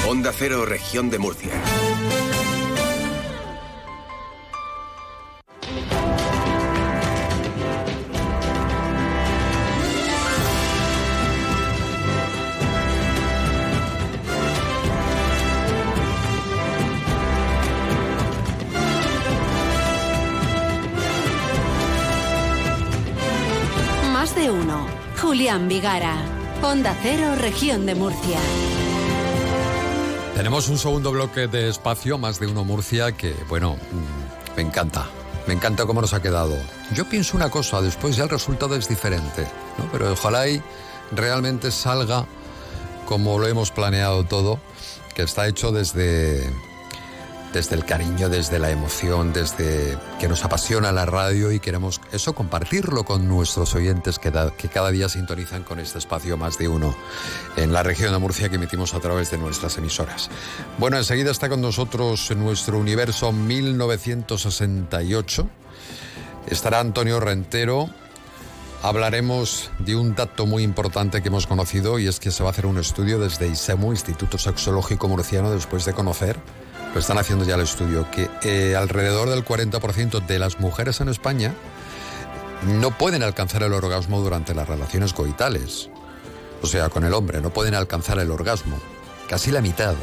Onda Cero, región de Murcia. Julián Vigara. Onda Cero, región de Murcia. Tenemos un segundo bloque de espacio, más de uno Murcia, que, bueno, mm, me encanta. Me encanta cómo nos ha quedado. Yo pienso una cosa, después ya el resultado es diferente, ¿no? Pero ojalá y realmente salga como lo hemos planeado todo, que está hecho desde, desde el cariño, desde la emoción, desde que nos apasiona la radio y queremos eso compartirlo con nuestros oyentes que, da- que cada día sintonizan con este espacio más de uno en la región de Murcia que emitimos a través de nuestras emisoras. Bueno, enseguida está con nosotros en nuestro universo 1968. Estará Antonio Rentero. Hablaremos de un dato muy importante que hemos conocido y es que se va a hacer un estudio desde ISEMU, Instituto Sexológico Murciano, después de conocer, lo están haciendo ya el estudio, que eh, alrededor del 40% de las mujeres en España no pueden alcanzar el orgasmo durante las relaciones coitales. O sea, con el hombre, no pueden alcanzar el orgasmo. Casi la mitad.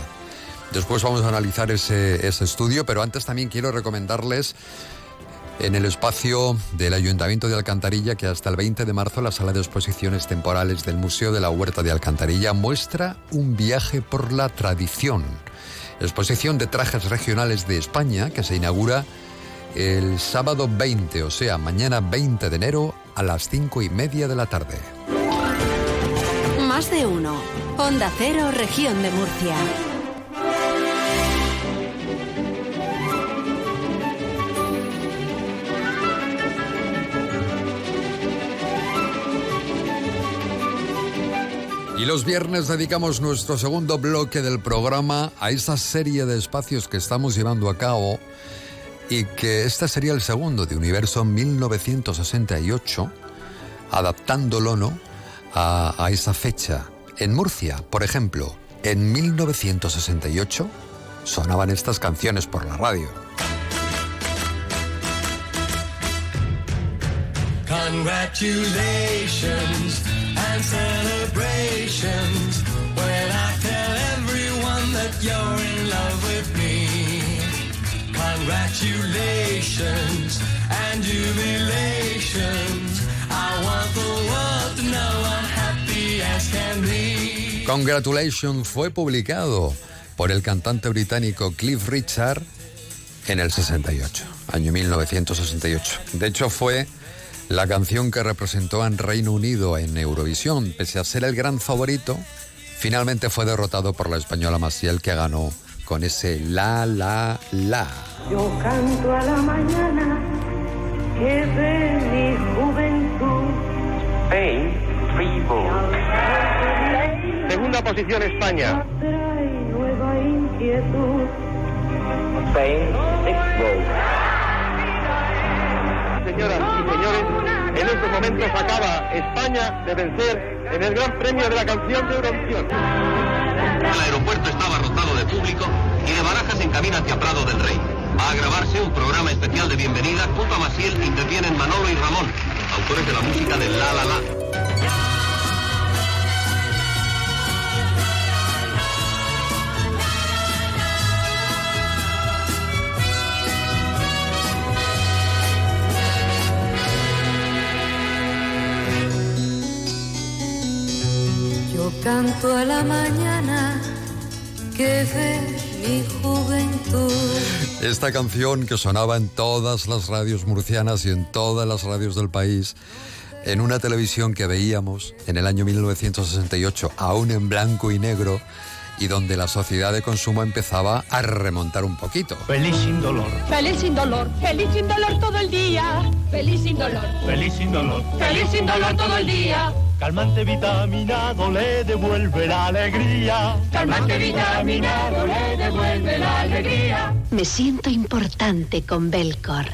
Después vamos a analizar ese, ese estudio, pero antes también quiero recomendarles en el espacio del Ayuntamiento de Alcantarilla que hasta el 20 de marzo la sala de exposiciones temporales del Museo de la Huerta de Alcantarilla muestra un viaje por la tradición. Exposición de trajes regionales de España que se inaugura el sábado 20, o sea, mañana 20 de enero a las 5 y media de la tarde. Más de uno. Onda Cero, región de Murcia. Y los viernes dedicamos nuestro segundo bloque del programa a esa serie de espacios que estamos llevando a cabo y que este sería el segundo de Universo 1968, adaptándolo ¿no? a, a esa fecha. En Murcia, por ejemplo, en 1968 sonaban estas canciones por la radio. Congratulations and celebrations when I tell everyone that you're in love with me. Congratulations and jubilations. I want the world to know I'm happy as can be. Congratulations fue publicado por el cantante británico Cliff Richard en el 68, año 1968. De hecho, fue la canción que representó al Reino Unido en Eurovisión. Pese a ser el gran favorito, finalmente fue derrotado por la española Maciel, que ganó con ese la, la, la. Yo canto a la mañana que de mi juventud. Spain, Segunda posición España. Trae nueva inquietud. Estos momentos acaba España de vencer en el Gran Premio de la Canción de Eurovisión. El aeropuerto está abarrotado de público y de Barajas se encamina hacia Prado del Rey. Va a grabarse un programa especial de bienvenida. Junto a Maciel intervienen Manolo y Ramón, autores de la música de La La La. Canto a la mañana que ve mi juventud. Esta canción que sonaba en todas las radios murcianas y en todas las radios del país, en una televisión que veíamos en el año 1968, aún en blanco y negro, y donde la sociedad de consumo empezaba a remontar un poquito. Feliz sin dolor. Feliz sin dolor, feliz sin dolor todo el día. Feliz sin dolor, Feliz sin dolor. feliz sin dolor todo el día. Calmante vitaminado le devuelve la alegría. Calmante vitaminado le devuelve la alegría. Me siento importante con Belcor.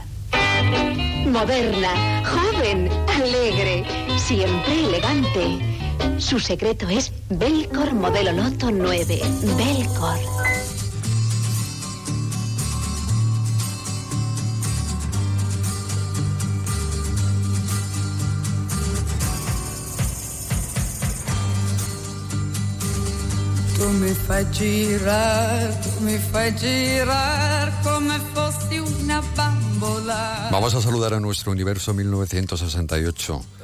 Moderna, joven, alegre, siempre elegante. Su secreto es Belcor Modelo Loto 9. Belcor. Tu mi fai girare, tu mi fai girare come fossi una bambola. Vamos a saludar a nuestro universo 1968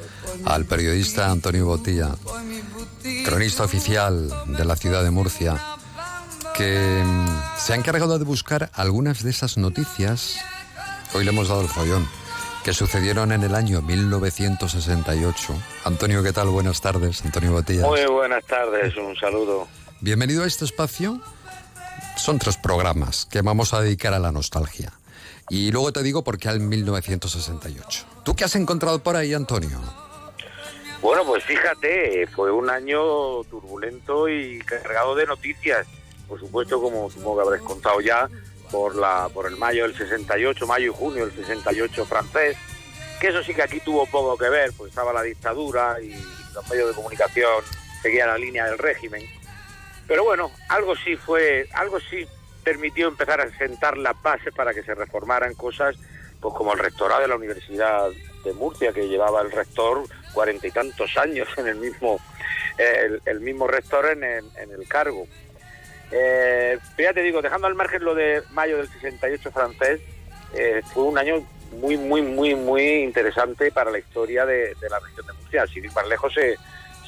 al periodista Antonio Botilla, cronista oficial de la ciudad de Murcia, que mm, se ha encargado de buscar algunas de esas noticias, hoy le hemos dado el follón, que sucedieron en el año 1968. Antonio, ¿qué tal? Buenas tardes, Antonio Botilla. Muy buenas tardes, un saludo. Bienvenido a este espacio. Son tres programas que vamos a dedicar a la nostalgia. Y luego te digo por qué al 1968. ¿Tú qué has encontrado por ahí, Antonio? Bueno, pues fíjate, fue un año turbulento y cargado de noticias. Por supuesto, como supongo que habréis contado ya, por la por el mayo del 68, mayo y junio del 68 francés, que eso sí que aquí tuvo poco que ver, pues estaba la dictadura y los medios de comunicación seguían la línea del régimen. Pero bueno, algo sí fue, algo sí permitió empezar a sentar las bases para que se reformaran cosas, pues como el rectorado de la Universidad de Murcia, que llevaba el rector cuarenta y tantos años en el mismo, el, el mismo rector en el, en el cargo. Eh, ya te digo, dejando al margen lo de mayo del 68 francés, eh, fue un año muy, muy, muy, muy interesante para la historia de, de la región de Murcia. Sin ir más lejos se,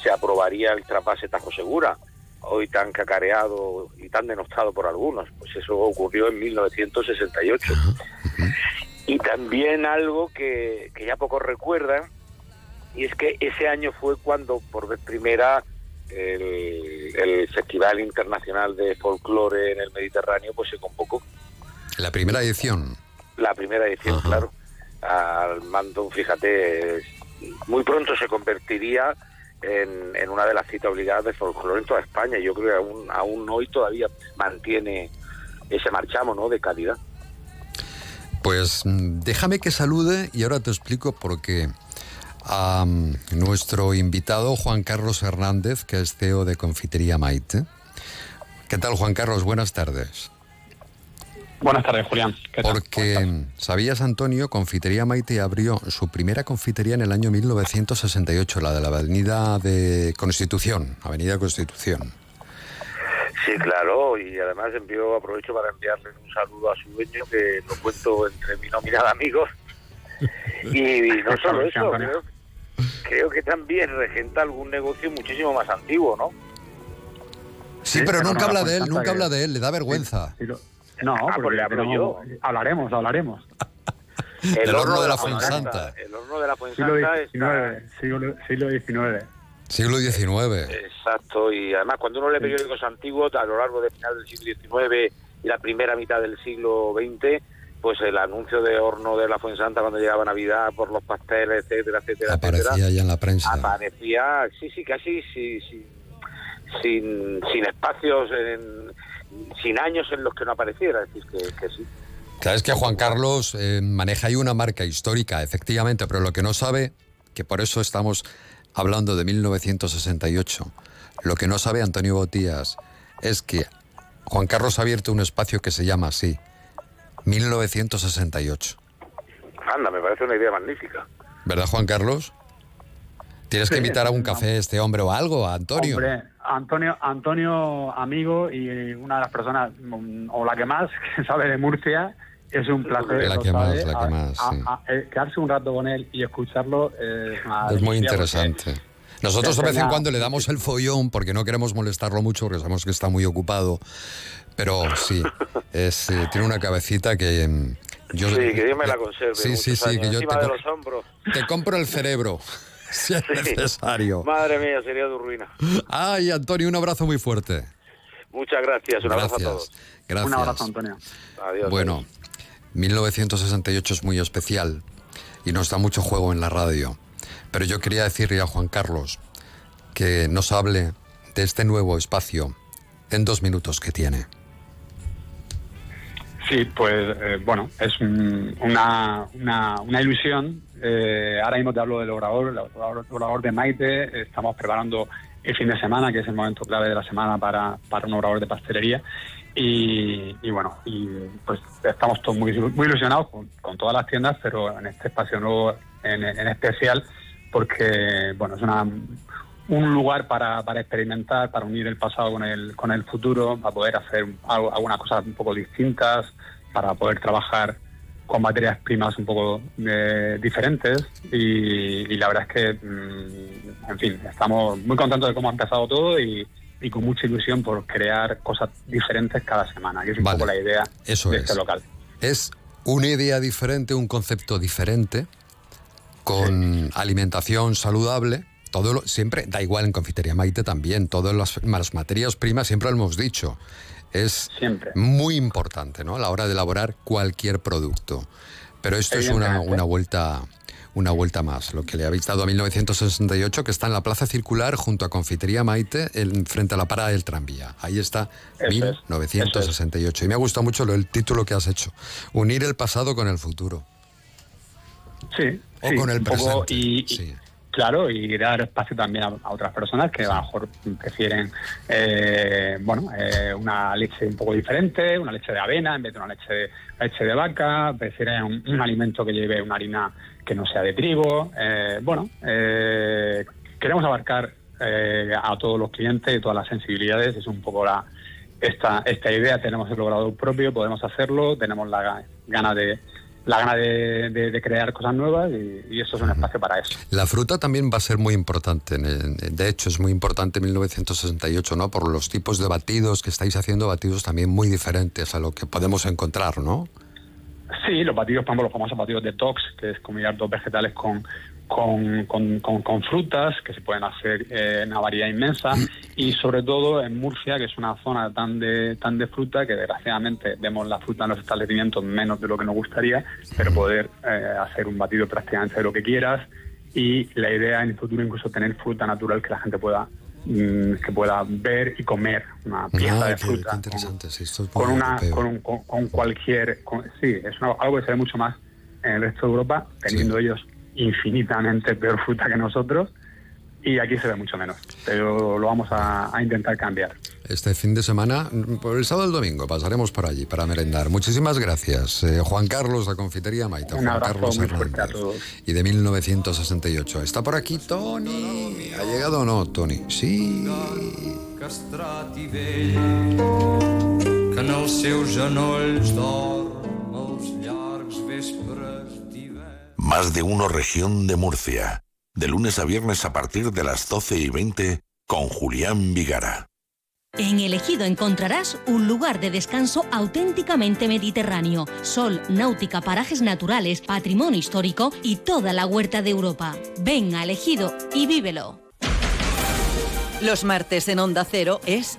se aprobaría el trapase Tajo Segura, hoy tan cacareado y tan denostado por algunos. Pues eso ocurrió en 1968. Y también algo que, que ya pocos recuerdan, y es que ese año fue cuando por vez primera el, el Festival Internacional de Folclore en el Mediterráneo pues se convocó. La primera edición. La primera edición, claro. Al mando, fíjate, muy pronto se convertiría en, en una de las citas obligadas de folclore en toda España. Yo creo que aún, aún hoy todavía mantiene ese marchamo ¿no? de calidad. Pues mm, déjame que salude y ahora te explico por qué. A mm, nuestro invitado Juan Carlos Hernández, que es CEO de Confitería Maite. ¿Qué tal, Juan Carlos? Buenas tardes. Buenas tardes, Julián. ¿Qué tal? Porque, ¿sabías, Antonio? Confitería Maite abrió su primera confitería en el año 1968, la de la Avenida de Constitución, Avenida Constitución. Sí, claro, y además envío, aprovecho para enviarle un saludo a su dueño, que lo cuento entre mi nómina de amigos. Y no solo eso, creo, creo que también regenta algún negocio muchísimo más antiguo, ¿no? Sí, pero nunca habla de él, nunca habla de él, le da vergüenza. No, Ah, pero pues le hablo yo. hablaremos, hablaremos. El horno horno de la Fuensanta. Fuensanta. El horno de la Siglo Fuensanta está... XIX, siglo, siglo XIX. Siglo XIX. Exacto, y además cuando uno lee periódicos antiguos a lo largo del final del siglo XIX y la primera mitad del siglo XX, pues el anuncio de horno de la Fuensanta cuando llegaba Navidad por los pasteles, etcétera, etcétera, Aparecía etcétera, ya en la prensa. aparecía, sí, sí, casi sí, sí, sin, sin espacios, en- sin años en los que no apareciera, es decir, que, que sí. Claro, es que Juan Carlos eh, maneja ahí una marca histórica, efectivamente, pero lo que no sabe, que por eso estamos hablando de 1968, lo que no sabe Antonio Botías es que Juan Carlos ha abierto un espacio que se llama así, 1968. Anda, me parece una idea magnífica. ¿Verdad, Juan Carlos? Tienes que invitar a un café a este hombre o algo, a Antonio. Hombre, Antonio, Antonio, amigo y una de las personas, mm, o la que más, que sabe de Murcia, es un placer. La que más, sabe, la que a- más, a- sí. a- eh, quedarse un rato con él y escucharlo eh, Es muy porque interesante. Nosotros de vez en cuando le damos el follón porque no queremos molestarlo mucho porque sabemos que está muy ocupado. Pero sí, es, eh, tiene una cabecita que mm, yo... sí, que Dios me la conserve. Sí, sí, sí, años. que yo te, de los hombros. te compro el cerebro, si es Sí. necesario. Madre mía, sería tu ruina. Ay, Antonio, un abrazo muy fuerte. Muchas gracias, un abrazo a Gracias. todos. Gracias. Un abrazo, Antonio. Adiós. Bueno, 1968 es muy especial y nos da mucho juego en la radio. Pero yo quería decirle a Juan Carlos que nos hable de este nuevo espacio en dos minutos que tiene. Sí, pues eh, bueno, es una, una, ilusión. Eh, ahora mismo te hablo del obrador, el obrador de Maite. Estamos preparando el fin de semana, que es el momento clave de la semana para, para un obrador de pastelería. Y, bueno, y pues estamos todos muy, muy ilusionados con, todas las tiendas, pero en este espacio nuevo en especial, porque bueno, es una, un lugar para, para experimentar, para unir el pasado con el, con el futuro, para poder hacer algo- algunas cosas un poco distintas, para poder trabajar con materias primas un poco eh, diferentes y, y la verdad es que, mm, en fin, estamos muy contentos de cómo ha empezado todo y, y con mucha ilusión por crear cosas diferentes cada semana, que es un poco la idea Eso de es. este local. Es una idea diferente, un concepto diferente, con alimentación saludable. Todo lo- siempre, da igual en Confitería Maite también, todas las, las materias primas, siempre lo hemos dicho, es muy importante ¿no? a la hora de elaborar cualquier producto. Pero esto es una, vuelta una vuelta más, lo que le habéis dado a 1968, que está en la Plaza Circular junto a Confitería Maite, en- frente a la parada del tranvía. Ahí está, Eso es, 1968. Y me ha gustado mucho lo- el título que has hecho, Unir el pasado con el futuro. Sí, O sí, con el presente, y, claro y dar espacio también a, a otras personas que a lo mejor prefieren eh, bueno eh, una leche un poco diferente una leche de avena en vez de una leche de leche de vaca prefieren un, un alimento que lleve una harina que no sea de trigo. Eh, bueno eh, queremos abarcar eh, a todos los clientes y todas las sensibilidades es un poco la esta esta idea. Tenemos el logrado propio podemos hacerlo tenemos la ga- gana de la gana de, de- de crear cosas nuevas y, y esto es un espacio para eso. La fruta también va a ser muy importante. De hecho, es muy importante en 1968, ¿no? Por los tipos de batidos que estáis haciendo, batidos también muy diferentes a lo que podemos encontrar, ¿no? Sí, los batidos, por ejemplo, los famosos batidos detox, que es combinar dos vegetales con, con, con- con- con frutas, que se pueden hacer eh, en una variedad inmensa, y sobre todo en Murcia, que es una zona tan de, tan de fruta que desgraciadamente vemos la fruta en los establecimientos menos de lo que nos gustaría, pero poder eh, hacer un batido prácticamente de lo que quieras, y la idea en el futuro incluso tener fruta natural que la gente pueda mm, que pueda ver y comer una pieza Ah, de qué- fruta qué interesante, sí, esto es con una con, un- con- con cualquier sí es una- algo que se ve mucho más en el resto de Europa teniendo ellos infinitamente peor fruta que nosotros y aquí se ve mucho menos pero lo vamos a, a intentar cambiar Este fin de semana, por el sábado y el domingo, pasaremos por allí para merendar. Muchísimas gracias, eh, Juan Carlos, la confitería Maita. un Juan Carlos muy fuerte a Hernández. todos Y de 1968. ¿Está por aquí Tony? ¿Ha llegado o no, Tony? Sí. castrati vell que Más de uno región de Murcia. De lunes a viernes a partir de las 12 y 20 con Julián Vigara. En Elegido encontrarás un lugar de descanso auténticamente mediterráneo, sol, náutica, parajes naturales, patrimonio histórico y toda la huerta de Europa. Ven a Elegido y vívelo. Los martes en Onda Cero es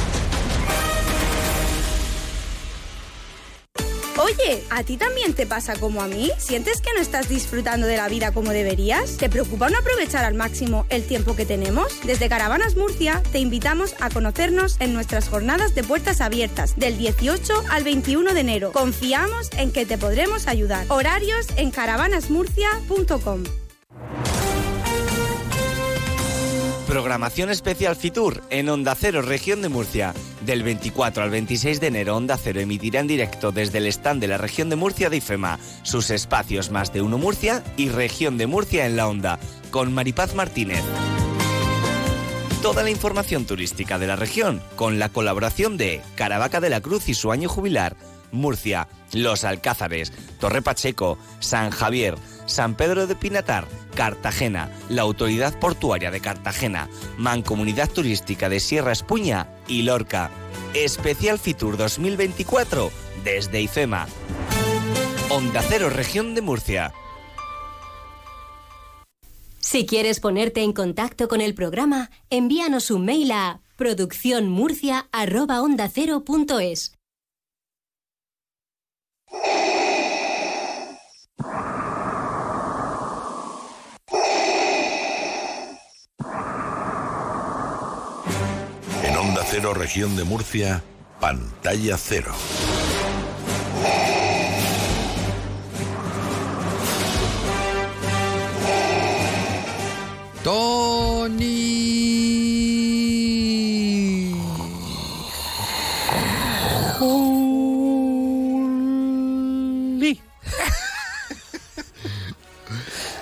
Oye, ¿a ti también te pasa como a mí? ¿Sientes que no estás disfrutando de la vida como deberías? ¿Te preocupa no aprovechar al máximo el tiempo que tenemos? Desde Caravanas Murcia te invitamos a conocernos en nuestras jornadas de puertas abiertas del 18 al 21 de enero. Confiamos en que te podremos ayudar. Horarios en caravanasmurcia.com. Programación especial Fitur en Onda Cero, región de Murcia. Del 24 al 26 de enero, Onda Cero emitirá en directo desde el stand de la región de Murcia de IFEMA sus espacios Más de Uno Murcia y Región de Murcia en la Onda, con Maripaz Martínez. Toda la información turística de la región, con la colaboración de Caravaca de la Cruz y su año jubilar, Murcia, Los Alcázares, Torre Pacheco, San Javier, San Pedro de Pinatar, Cartagena, la Autoridad Portuaria de Cartagena, Mancomunidad Turística de Sierra Espuña y Lorca. Especial Fitur 2024 desde IFEMA. Onda Cero Región de Murcia. Si quieres ponerte en contacto con el programa, envíanos un mail a producciónmurcia.ondacero.es. En Onda Cero, región de Murcia, pantalla cero. Tony.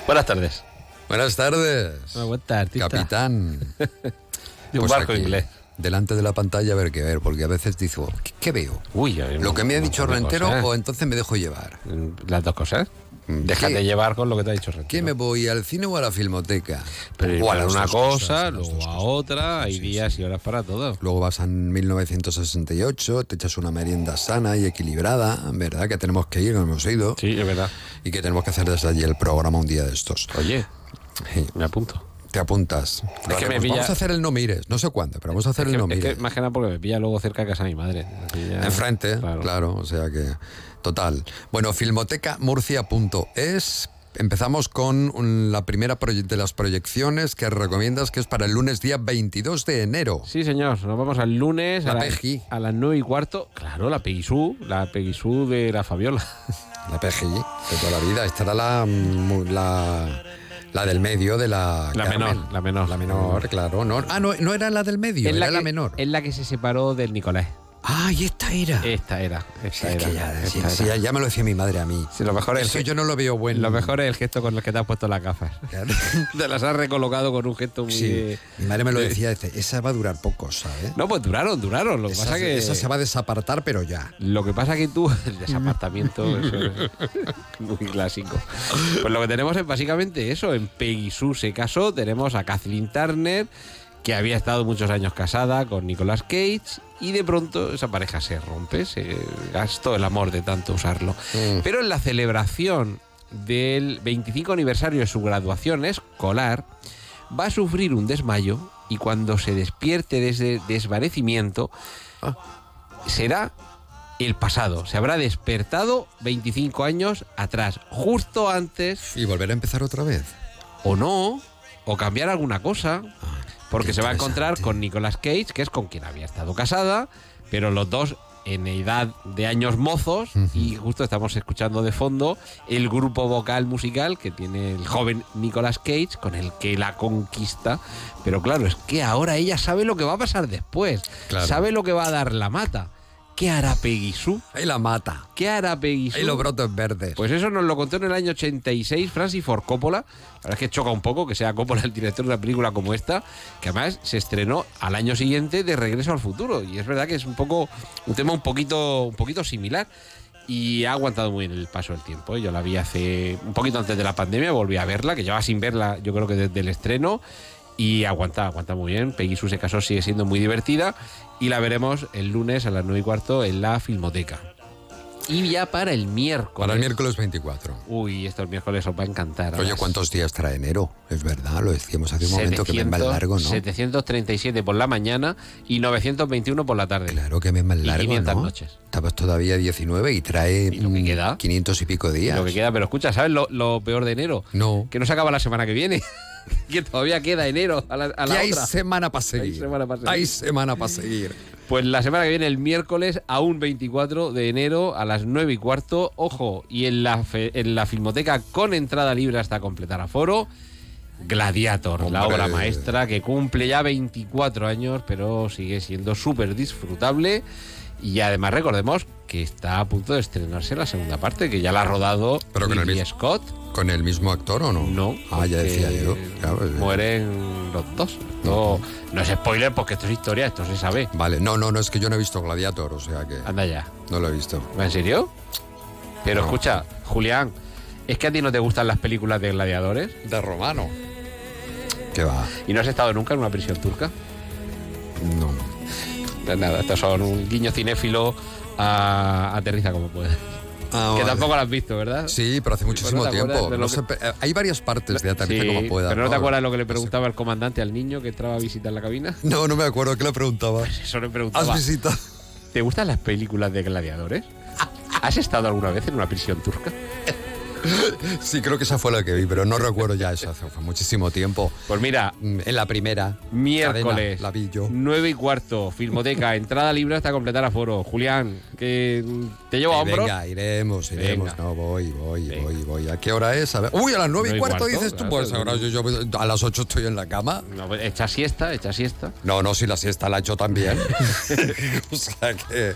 Buenas tardes. Buenas tardes. Buenas tardes, Capitán. De un Pues barco aquí, inglés. Delante de la pantalla a ver qué ver, porque a veces digo, ¿qué, qué veo? Uy, ¿Lo que me ha dicho Rentero o entonces me dejo llevar? Las dos cosas. Déjate ¿Qué? llevar con lo que te ha dicho Rentero. ¿Qué me voy al cine o a la filmoteca? Pero o a una cosa, cosas, luego a otra, hay días y horas para todo. Luego vas a 1968, te echas una merienda sana y equilibrada, ¿verdad? Que tenemos que ir, no hemos ido. Sí, es verdad. Y que tenemos que hacer desde allí el programa un día de estos. Oye, Sí. me apunto. Te apuntas. Es que me haremos. pilla- Vamos a hacer el no mires, no sé cuándo, pero vamos a hacer Es el que, no es que mires. más que nada porque me pilla luego cerca de casa de mi madre. Ya- Enfrente, Claro. claro. o sea que. Total. Bueno, filmotecamurcia.es. Empezamos con la primera de las proyecciones que recomiendas, que es para el lunes día 22 de enero. Sí, señor. Nos vamos al lunes La a, PEGI. a las 9 y cuarto. Claro, la Peguisú. La Peguisú de la Fabiola. La PGI, de toda la vida. Esta era la, la, la del medio de la. La Carmen. menor, la menor. La menor, claro. No, ah, no, no era la del medio, Es era la, la, que, menor. Es la que se separó del Nicolás. Ah, y esta era. Esta era. Esta Es era. que ya, sí, esta sí, era. ya, ya me lo decía mi madre a mí. Sí, lo mejor es Eso el, yo no lo veo bueno. lo mejor es el gesto con el que te has puesto las gafas. te las has recolocado con un gesto muy. Sí, de- mi madre me lo de- decía, dice, esa va a durar poco, ¿sabes? No, pues duraron, duraron. Lo esa, pasa que. esa se va a desapartar, pero ya. Lo que pasa que tú, el desapartamiento, eso es muy clásico. Pues lo que tenemos es básicamente eso. En Peggy Sue se casó, tenemos a Kathleen Turner, que había estado muchos años casada con Nicolas Cage, y de pronto esa pareja se rompe, se gastó el amor de tanto usarlo. Mm. Pero en la celebración del 25 aniversario de su graduación escolar, va a sufrir un desmayo y cuando se despierte de ese desvanecimiento, será el pasado. Se habrá despertado 25 años atrás, justo antes, Y volver a empezar otra vez. o no, o cambiar alguna cosa, porque se va a encontrar con Nicolas Cage, que es con quien había estado casada, pero los dos en edad de años mozos y justo estamos escuchando de fondo el grupo vocal musical que tiene el joven Nicolas Cage con el que la conquista. Pero claro es que ahora ella sabe lo que va a pasar después Claro. sabe lo que va a dar la mata ¿qué hará Peggy Sue? Ahí la mata. ¿qué hará Peggy Sue? Ahí los brotes verdes. Pues eso nos lo contó en el año 86 Francis Ford Coppola. La verdad es que choca un poco que sea Coppola el director de una película como esta, que además se estrenó al año siguiente de Regreso al Futuro. Y es verdad que es un poco un tema un poquito, un poquito similar. Y ha aguantado muy bien el paso del tiempo. ¿eh? Yo la vi hace un poquito antes de la pandemia, volví a verla, que llevaba sin verla yo creo que desde el estreno. Y aguanta, aguanta muy bien. Peggy Sue se casó, sigue siendo muy divertida. Y la veremos el lunes a las 9 y cuarto en la Filmoteca. Y ya para el miércoles. Para el miércoles 24. Uy, esto el miércoles os va a encantar. Oye, ¿cuántos días trae enero? Es verdad, lo decíamos hace un momento que me es más 700, largo, ¿no? 737 por la mañana y 921 por la tarde. Claro que me es más Y largo, 500 ¿no? noches. Estabas todavía 19 y trae lo que queda? 500 y pico días. Lo que queda, pero escucha, ¿sabes lo, lo peor de enero? No. Que no se acaba la semana que viene. que todavía queda enero a la, a la Y hay otra. semana para seguir. Hay semana para seguir. Hay semana para seguir. Pues la semana que viene, el miércoles, a un 24 de enero, a las 9 y cuarto. Ojo, y en la, fe- en la filmoteca con entrada libre hasta completar aforo. Gladiator, la Hombre. obra maestra que cumple ya 24 años, pero sigue siendo súper disfrutable. Y además recordemos que está a punto de estrenarse la segunda parte, que ya la ha rodado Pero con el mismo- Scott. ¿Con el mismo actor o no? No. Ah, ya decía yo. Claro, eh. Mueren los dos. No, no es spoiler porque esto es historia, esto se sabe. Vale, no, no, no, es que yo no he visto Gladiator, o sea que. Anda ya. No lo he visto. ¿En serio? Pero No. escucha, Julián, ¿es que a ti no te gustan las películas de gladiadores? De romano. ¿Qué va? ¿Y no has estado nunca en una prisión turca? No. Pues nada, estos son un guiño cinéfilo a aterriza como puedes. Ah, que vale. tampoco lo has visto, ¿verdad? Sí, pero hace muchísimo Pero no te tiempo. No que- hay varias partes de Aterriza Sí, como pueda. pero no te acuerdas lo que le preguntaba el comandante al niño que entraba a visitar la cabina. No, no me acuerdo. ¿Qué le preguntaba? Eso le preguntaba. ¿Has visitado? ¿Te gustan las películas de gladiadores? ¿Has estado alguna vez en una prisión turca? Sí, creo que esa fue la que vi, pero no recuerdo ya eso. Hace fue muchísimo tiempo. Pues mira, Mm, En la primera. miércoles, cadena, la vi yo. 9 y cuarto, Filmoteca, entrada libre hasta completar aforo. Julián, que te llevo a Eh, hombros. venga, iremos, iremos. Venga. No, voy, voy, voy, voy. ¿A qué hora es? A ver. Uy, a las nueve y Nueve y cuarto, cuarto, dices tú. claro, Pues ahora yo, yo a las ocho estoy en la cama. No, pues, echa siesta, echa siesta. No, no, si la siesta la he hecho también. o sea que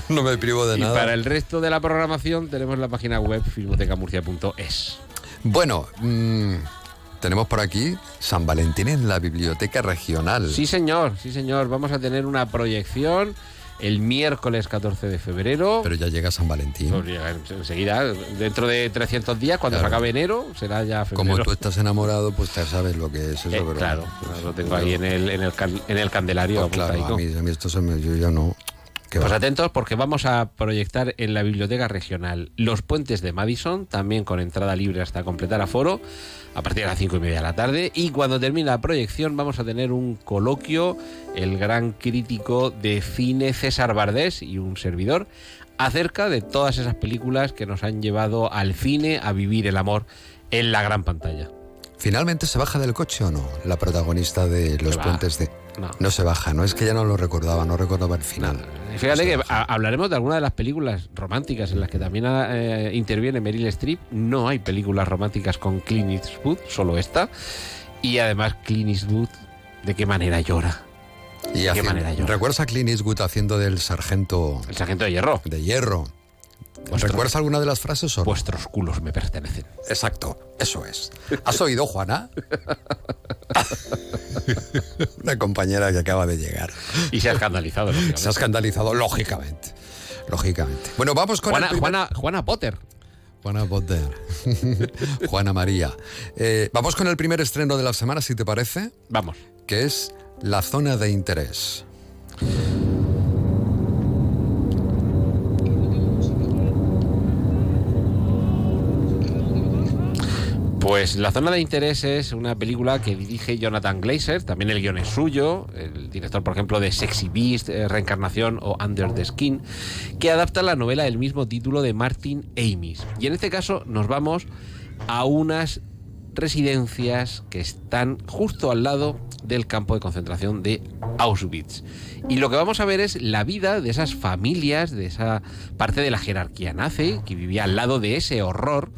no me privo de Y nada. para el resto de la programación tenemos la página web filmotecamurcia.es. Bueno, mm, tenemos por aquí San Valentín en la Biblioteca Regional. Sí, señor, sí, señor. Vamos a tener una proyección el miércoles 14 de febrero. Pero ya llega San Valentín. Pues llega enseguida, dentro de 300 días, cuando Claro. se acabe enero, será ya febrero. Como tú estás enamorado, pues ya sabes lo que es eso. Eh, pero- claro, lo tengo ahí en el, en el, can- en el candelario. Pues claro, a mí, a mí esto se me, yo ya no. ¿Qué Pues va? atentos porque vamos a proyectar en la biblioteca regional Los Puentes de Madison, también con entrada libre hasta completar aforo, a partir de las cinco y media de la tarde. Y cuando termine la proyección vamos a tener un coloquio, el gran crítico de cine César Bardés y un servidor, acerca de todas esas películas que nos han llevado al cine a vivir el amor en la gran pantalla. ¿Finalmente se baja del coche o no? La protagonista de Los. Puentes de... No. se baja, no es que ya no lo recordaba, no recordaba el final. Fíjate que hablaremos de algunas de las películas románticas en las que también eh, interviene Meryl Streep. No hay películas románticas con Clint Eastwood, solo esta. Y además Clint Eastwood, ¿de qué manera llora? Y ¿De qué haciendo- manera llora? ¿Recuerdas a Clint Eastwood haciendo del sargento... El sargento de hierro. De hierro. Vuestro- ¿Recuerdas alguna de las frases o no? Vuestros culos me pertenecen. Exacto, eso es. ¿Has oído, Juana? Una compañera que acaba de llegar. Y se ha escandalizado, lógicamente. Se ha escandalizado, lógicamente. Lógicamente. Bueno, vamos con Juana, el primer- Juana, Juana Potter. Juana Potter. Juana María. Eh, vamos con el primer estreno de la semana, si te parece. Vamos. Que es La Zona de Interés. Pues La Zona de Interés es una película que dirige Jonathan Glazer, también el guion es suyo, el director, por ejemplo, de Sexy Beast, eh, Reencarnación o Under the Skin, que adapta la novela del mismo título de Martin Amis. Y en este caso nos vamos a unas residencias que están justo al lado del campo de concentración de Auschwitz. Y lo que vamos a ver es la vida de esas familias, de esa parte de la jerarquía nazi que vivía al lado de ese horror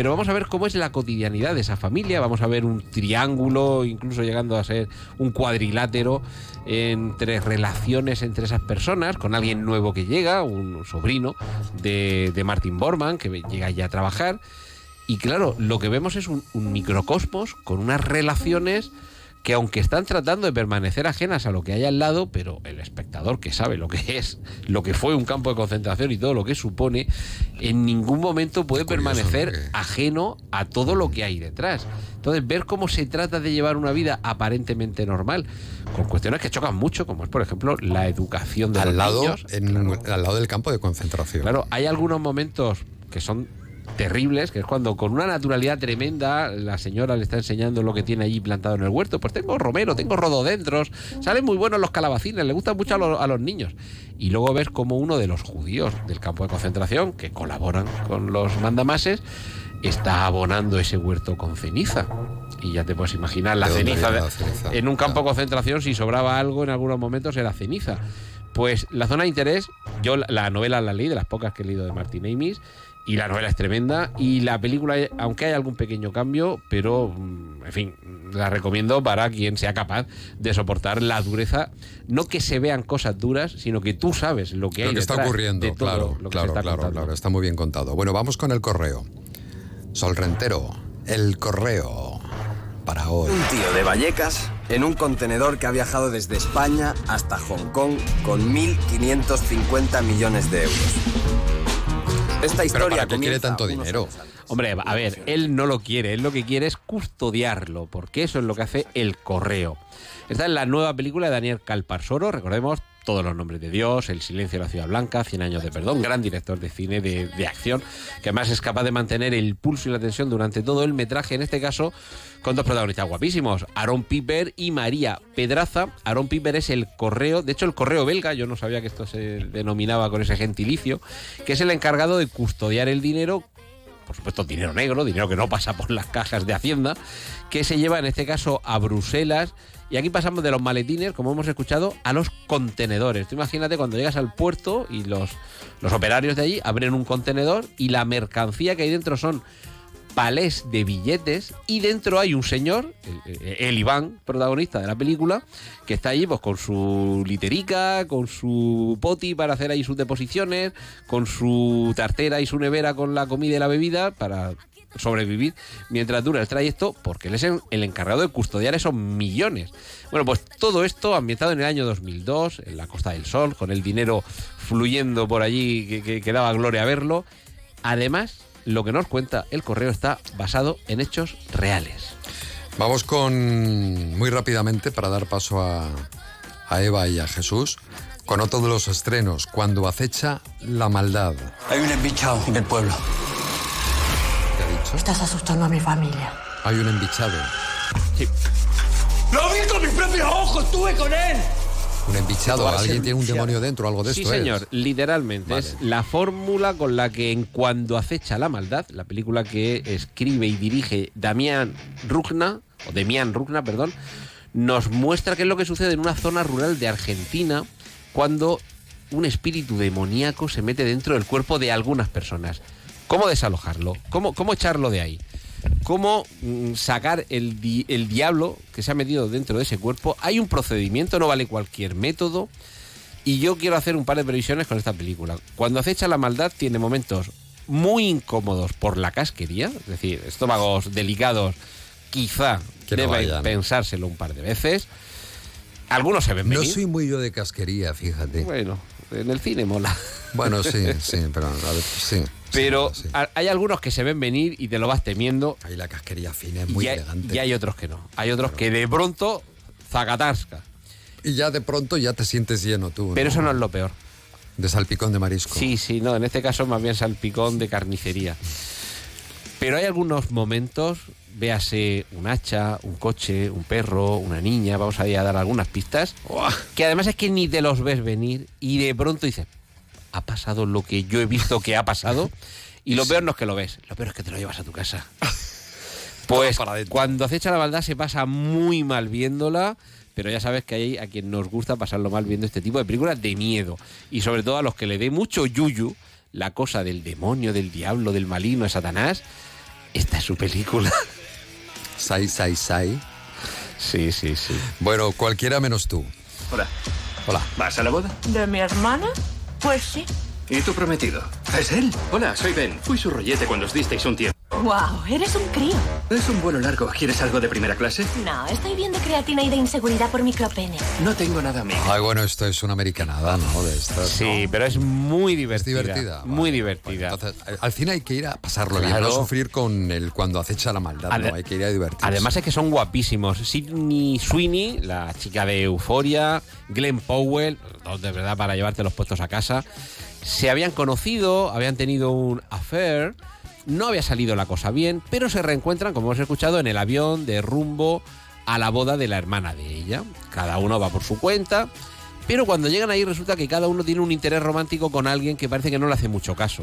pero vamos a ver cómo es la cotidianidad de esa familia, vamos a ver un triángulo, incluso llegando a ser un cuadrilátero entre relaciones entre esas personas, con alguien nuevo que llega, un sobrino de, de Martin Bormann, que llega ya a trabajar. Y claro, lo que vemos es un microcosmos con unas relaciones que aunque están tratando de permanecer ajenas a lo que hay al lado, pero el espectador que sabe lo que es, lo que fue un campo de concentración y todo lo que supone, en ningún momento puede permanecer ajeno a todo lo que hay detrás. Entonces, ver cómo se trata de llevar una vida aparentemente normal, con cuestiones que chocan mucho, como es, por ejemplo, la educación de Al los lado, niños. en- al lado del campo de concentración. Claro, hay algunos momentos que son terribles, que es cuando con una naturalidad tremenda la señora le está enseñando lo que tiene allí plantado en el huerto. Pues tengo romero, tengo rododendros, salen muy buenos los calabacines, le gustan mucho a, lo- a los niños. Y luego ves como uno de los judíos del campo de concentración, que colaboran con los mandamases, está abonando ese huerto con ceniza. Y ya te puedes imaginar la ¿De dónde ceniza, de- la ceniza? en un campo de concentración, si sobraba algo en algunos momentos era ceniza. Pues la zona de interés, yo la, la novela la leí, de las pocas que he leído de Martin Amis, y la novela es tremenda, y la película, aunque hay algún pequeño cambio, pero, mm, en fin, la recomiendo para quien sea capaz de soportar la dureza, no que se vean cosas duras, sino que tú sabes lo que hay Lo que está ocurriendo, de todo claro, lo que claro, se está claro, contando. claro, está muy bien contado. Bueno, vamos con el correo. Sol Rentero, el correo para hoy. Un tío de Vallecas en un contenedor que ha viajado desde España hasta Hong Kong con 1.550 millones de euros. Esta historia ¿para qué quiere tanto dinero? Hombre, a ver, él no lo quiere, él lo que quiere es custodiarlo, porque eso es lo que hace el correo. Está en la nueva película de Daniel Calparsoro, recordemos todos los nombres de Dios, El silencio de la ciudad blanca, Cien años de perdón, gran director de cine de, de acción, que además es capaz de mantener el pulso y la tensión durante todo el metraje, en este caso con dos protagonistas guapísimos, Aaron Piper y María Pedraza. Aaron Piper es el correo, de hecho el correo belga, yo no sabía que esto se denominaba con ese gentilicio, que es el encargado de custodiar el dinero por supuesto, dinero negro, dinero que no pasa por las cajas de Hacienda, que se lleva en este caso a Bruselas. Y aquí pasamos de los maletines, como hemos escuchado, a los contenedores. Imagínate cuando llegas al puerto y los, los operarios de allí abren un contenedor y la mercancía que hay dentro son palés de billetes y dentro hay un señor, el, el Iván, protagonista de la película, que está allí pues con su literica, con su poti para hacer ahí sus deposiciones, con su tartera y su nevera con la comida y la bebida para sobrevivir mientras dura el trayecto, porque él es el encargado de custodiar esos millones. Bueno, pues todo esto ambientado en el año 2002, en la Costa del Sol, con el dinero fluyendo por allí, que, que- que daba gloria verlo. Además, lo que nos cuenta el correo está basado en hechos reales. Vamos con, muy rápidamente, para dar paso a, a Eva y a Jesús, con otro de los estrenos, Cuando acecha la maldad. Hay un embichado en el pueblo. Estás asustando a mi familia. Hay un embichado. ¡Lo vi con mis propios ojos! ¡Estuve con él! Un embichado. Alguien tiene un demonio dentro, algo de sí, esto señor, es. literalmente. Vale. Es la fórmula con la que en Cuando acecha la maldad, la película que escribe y dirige Damián Rugna, o Demián Rugna, perdón, nos muestra qué es lo que sucede en una zona rural de Argentina cuando un espíritu demoníaco se mete dentro del cuerpo de algunas personas. ¿Cómo desalojarlo? ¿Cómo, cómo echarlo de ahí? ¿Cómo mm, sacar el, di- el diablo que se ha metido dentro de ese cuerpo? Hay un procedimiento, no vale cualquier método. Y yo quiero hacer un par de previsiones con esta película. Cuando acecha la maldad tiene momentos muy incómodos por la casquería, es decir, estómagos delicados, quizá Que no deben vayan. pensárselo un par de veces. Algunos se ven No soy muy yo de casquería, fíjate. Bueno, en el cine mola. Bueno, sí, sí, pero a ver, sí. Pero hay algunos que se ven venir y te lo vas temiendo. Ahí la casquería fina es muy y hay, elegante. y hay otros que no. Hay otros que de pronto zacatasca. Y ya de pronto ya te sientes lleno tú. Pero eso no es lo peor. De salpicón de marisco. Sí, sí, no, en este caso más bien salpicón de carnicería. Pero hay algunos momentos, véase un hacha, un coche, un perro, una niña, vamos a ir a dar algunas pistas, que además es que ni te los ves venir y de pronto dices, ha pasado lo que yo he visto que ha pasado y lo peor no es que lo ves, lo peor es que te lo llevas a tu casa. Pues cuando acecha la maldad se pasa muy mal viéndola, pero ya sabes que hay a quien nos gusta pasarlo mal viendo este tipo de películas de miedo. Y sobre todo a los que le dé mucho yuyu, la cosa del demonio, del diablo, del maligno, de Satanás, esta es su película. Sai, sai, sai. Sí, sí, sí. Bueno, cualquiera menos tú. Hola. Hola. ¿Vas a la boda? ¿De mi hermana? Pues sí. ¿Y tu prometido? ¿Es él? Hola, soy Ben. Fui su rollete cuando os disteis un tiempo. Wow, eres un crío. Es un vuelo largo. ¿Quieres algo de primera clase? No, estoy bien de creatina y de inseguridad por micropene. No tengo nada amigo. Ay, bueno, esto es una americanada, ¿no? De estas, Sí, ¿no? pero es muy divertida. divertida, Muy divertida. Entonces, al fin hay que ir a pasarlo bien, Claro. no sufrir con el cuando acecha la maldad, no, hay que ir a divertirse. Además es que son guapísimos. Sidney Sweeney, la chica de Euforia, Glenn Powell, dos de verdad para llevarte los puestos a casa, se habían conocido, habían tenido un affair, no había salido la cosa bien, pero se reencuentran, como hemos escuchado, en el avión de rumbo a la boda de la hermana de ella. Cada uno va por su cuenta. Pero cuando llegan ahí resulta que cada uno tiene un interés romántico con alguien que parece que no le hace mucho caso.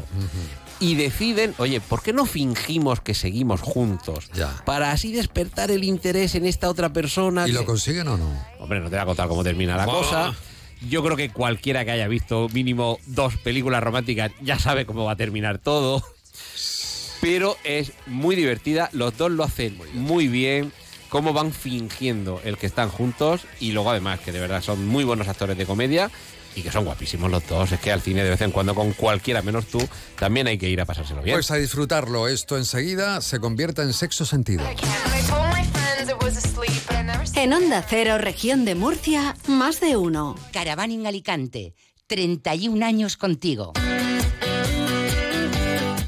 Y deciden, oye, ¿por qué no fingimos que seguimos juntos? Para así despertar el interés en esta otra persona. ¿Y que- lo consiguen o no? Hombre, no te voy a contar cómo termina la cosa. Yo creo que cualquiera que haya visto mínimo dos películas románticas ya sabe cómo va a terminar todo. Pero es muy divertida, los dos lo hacen muy bien, cómo van fingiendo el que están juntos y luego además que de verdad son muy buenos actores de comedia y que son guapísimos los dos. Es que al cine de vez en cuando con cualquiera menos tú también hay que ir a pasárselo bien. Pues a disfrutarlo. Esto enseguida se convierte en sexo sentido. En Onda Cero, región de Murcia, más de uno. Caravaning Alicante, 31 años contigo.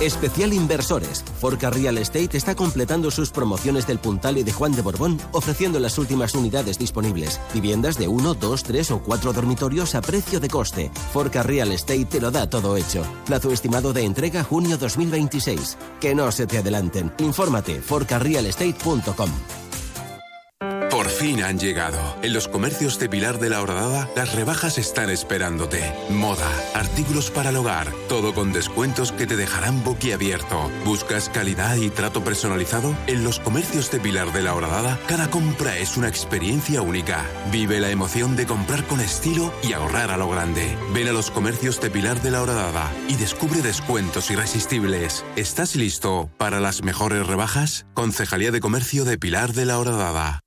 Especial Inversores. Forca Real Estate está completando sus promociones del Puntal y de Juan de Borbón, ofreciendo las últimas unidades disponibles. Viviendas de 1, 2, 3 o 4 dormitorios a precio de coste. Forca Real Estate te lo da todo hecho. Plazo estimado de entrega junio 2026. Que no se te adelanten. Infórmate forcarrealestate.com. Por fin han llegado. En los comercios de Pilar de la Horadada, las rebajas están esperándote. Moda, artículos para el hogar, todo con descuentos que te dejarán boquiabierto. ¿Buscas calidad y trato personalizado? En los comercios de Pilar de la Horadada, cada compra es una experiencia única. Vive la emoción de comprar con estilo y ahorrar a lo grande. Ven a los comercios de Pilar de la Horadada y descubre descuentos irresistibles. ¿Estás listo para las mejores rebajas? Concejalía de Comercio de Pilar de la Horadada.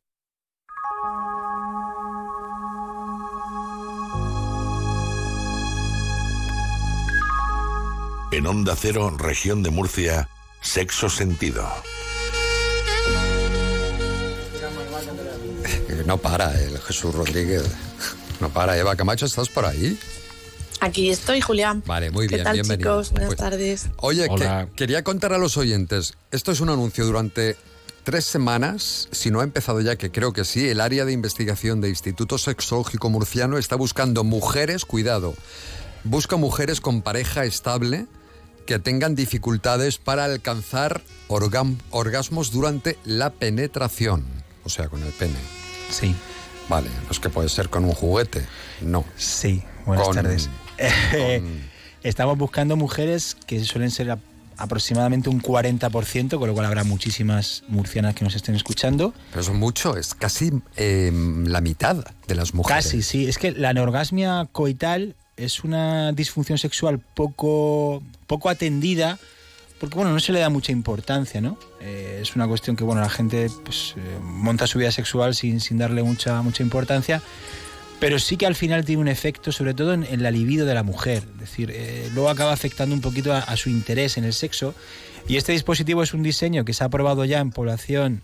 En Onda Cero, región de Murcia, sexo sentido. Eh, No para el Jesús Rodríguez. No para. Eva Camacho, ¿estás por ahí? Aquí estoy, Julián. Vale, muy ¿Qué bien, tal, bienvenido. chicos? Buenas Pues- tardes. Oye, que- quería contar a los oyentes, esto es un anuncio durante tres semanas, si no ha empezado ya, que creo que sí, el área de investigación de Instituto Sexológico Murciano está buscando mujeres, cuidado, busca mujeres con pareja estable que tengan dificultades para alcanzar orgasmos durante la penetración, o sea, con el pene. Sí. Vale, no es que puede ser con un juguete, no. Sí, buenas Con- tardes. Estamos buscando mujeres que suelen ser aproximadamente un 40%, con lo cual habrá muchísimas murcianas que nos estén escuchando. Pero eso es mucho, es casi eh, la mitad de las mujeres. Casi, sí. Es que la anorgasmia coital es una disfunción sexual poco, poco atendida porque bueno, no se le da mucha importancia, ¿no? Eh, es una cuestión que bueno, la gente pues, eh, monta su vida sexual sin, sin darle mucha, mucha importancia, pero sí que al final tiene un efecto, sobre todo en, en la libido de la mujer. Es decir, eh, luego acaba afectando un poquito a, a su interés en el sexo. Y este dispositivo es un diseño que se ha aprobado ya en población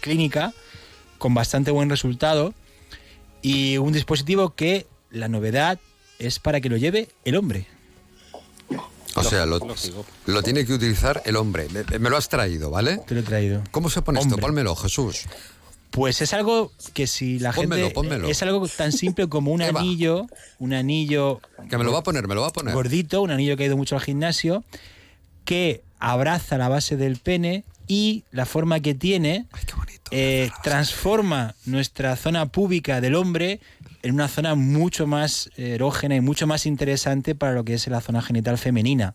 clínica con bastante buen resultado y un dispositivo que la novedad es para que lo lleve el hombre. O sea, lo, lo tiene que utilizar el hombre. Me, me lo has traído, ¿vale? Te lo he traído. ¿Cómo se pone esto? Pónmelo, Jesús. Pues es algo que si la Pónmelo, gente pónmelo. es algo tan simple como un Eva. anillo, un anillo Que me lo va a poner, me lo va a poner. gordito, un anillo que ha ido mucho al gimnasio, que abraza la base del pene y la forma que tiene eh, transforma nuestra zona púbica del hombre en una zona mucho más erógena y mucho más interesante para lo que es la zona genital femenina.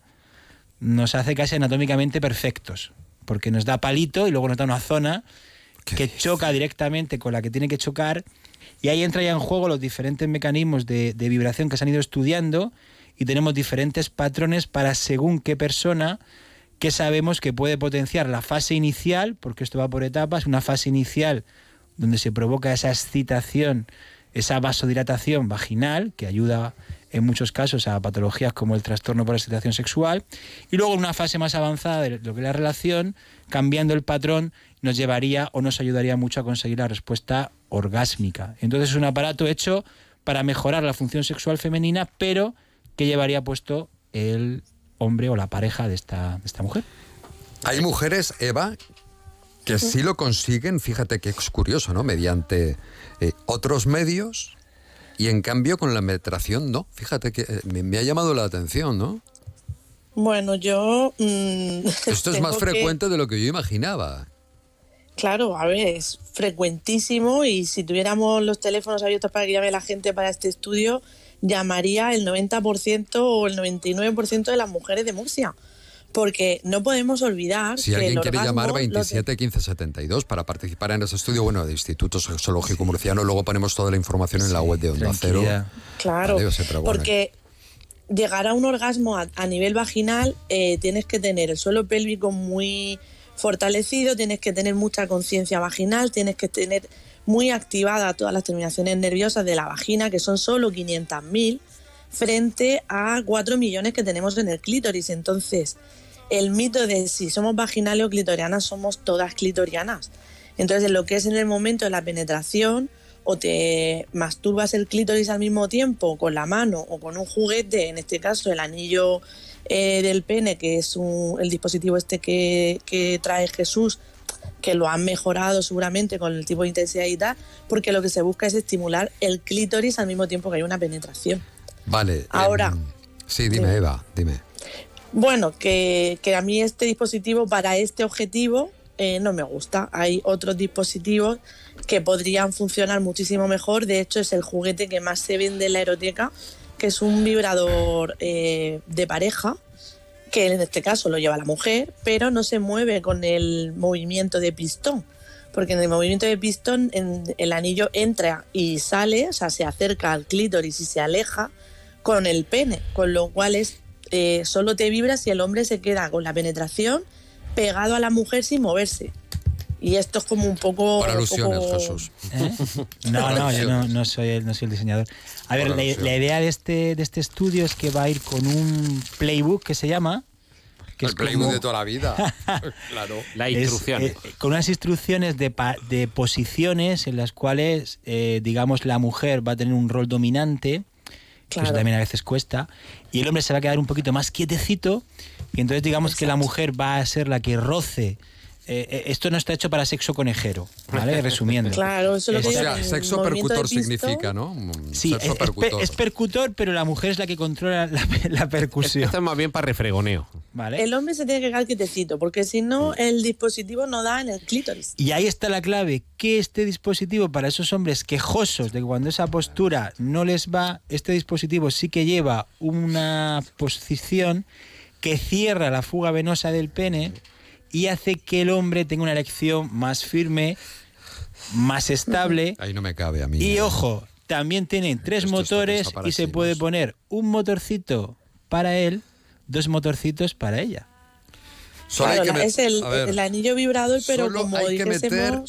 Nos hace casi anatómicamente perfectos, porque nos da palito y luego nos da una zona que choca directamente con la que tiene que chocar y ahí entra ya en juego los diferentes mecanismos de, de vibración que se han ido estudiando y tenemos diferentes patrones para según qué persona que sabemos que puede potenciar la fase inicial, porque esto va por etapas, una fase inicial donde se provoca esa excitación, esa vasodilatación vaginal, que ayuda en muchos casos a patologías como el trastorno por excitación sexual, y luego en una fase más avanzada de lo que es la relación, cambiando el patrón, nos llevaría o nos ayudaría mucho a conseguir la respuesta orgásmica. Entonces es un aparato hecho para mejorar la función sexual femenina, pero que llevaría puesto el hombre o la pareja de esta, de esta mujer. Hay mujeres, Eva, que sí lo consiguen, fíjate que es curioso, ¿no? Mediante eh, otros medios Y en cambio con la penetración no. Fíjate que eh, me, me ha llamado la atención, ¿no? Bueno, yo... mm, Esto es más que- frecuente de lo que yo imaginaba. Claro, a ver, es frecuentísimo y si tuviéramos los teléfonos abiertos para que llame la gente para este estudio, llamaría el 90% o el 99% de las mujeres de Murcia. Porque no podemos olvidar Si que alguien el quiere llamar lo te- 27 15 72 para participar en ese estudio, bueno, de Instituto Sexológico Murciano, luego ponemos toda la información en la web de Onda Cero. Claro, Vale, o sea, pero bueno, porque llegar a un orgasmo a, a nivel vaginal eh, tienes que tener el suelo pélvico muy fortalecido, tienes que tener mucha conciencia vaginal, tienes que tener muy activada todas las terminaciones nerviosas de la vagina, que son solo 500.000, frente a 4 millones que tenemos en el clítoris. Entonces, el mito de si somos vaginales o clitorianas, somos todas clitorianas. Entonces, lo que es en el momento de la penetración, o te masturbas el clítoris al mismo tiempo con la mano o con un juguete, en este caso el anillo eh, del pene, que es un- el dispositivo este que, que trae Jesús, que lo han mejorado seguramente con el tipo de intensidad y tal, porque lo que se busca es estimular el clítoris al mismo tiempo que hay una penetración. Vale. Ahora, em, sí, dime, Eva, dime. Bueno, que, que a mí este dispositivo para este objetivo eh, no me gusta. Hay otros dispositivos que podrían funcionar muchísimo mejor. De hecho, es el juguete que más se vende en la eroteca, que es un vibrador eh, de pareja, que en este caso lo lleva la mujer, pero no se mueve con el movimiento de pistón. Porque en el movimiento de pistón el anillo entra y sale, o sea, se acerca al clítoris y se aleja con el pene, con lo cual es eh, solo te vibra si el hombre se queda con la penetración pegado a la mujer sin moverse. Y esto es como un poco... Por alusiones, poco- Jesús. ¿Eh? No, no, yo no, no soy el, no soy el diseñador. A ver, la, la idea de este, de este estudio es que va a ir con un playbook que se llama. Que El es playbook como- de toda la vida. claro. La es, instrucción. eh, con unas instrucciones de, pa- de posiciones en las cuales, eh, digamos, la mujer va a tener un rol dominante, eso Claro. también a veces cuesta, y el hombre se va a quedar un poquito más quietecito, y entonces digamos que la mujer va a ser la que roce. Eh, eh, esto no está hecho para sexo conejero, ¿vale? Resumiendo. Claro, eso es lo que O sea, sexo percutor significa, ¿no? Mm, Sí, sexo es, es per- percutor. es percutor, pero la mujer es la que controla la, la percusión. Esto es más bien para refregoneo. ¿vale? El hombre se tiene que quedar quietecito, porque si no, el dispositivo no da en el clítoris. Y ahí está la clave, que este dispositivo para esos hombres quejosos de que cuando esa postura no les va, este dispositivo sí que lleva una posición que cierra la fuga venosa del pene y hace que el hombre tenga una erección más firme, más estable. Ahí no me cabe a mí. Y ojo, también tiene tres Esto motores y se puede poner un motorcito para él, dos motorcitos para ella. Solo hay Claro, que la- met- es el, anillo vibrador, pero solo como hay que meter.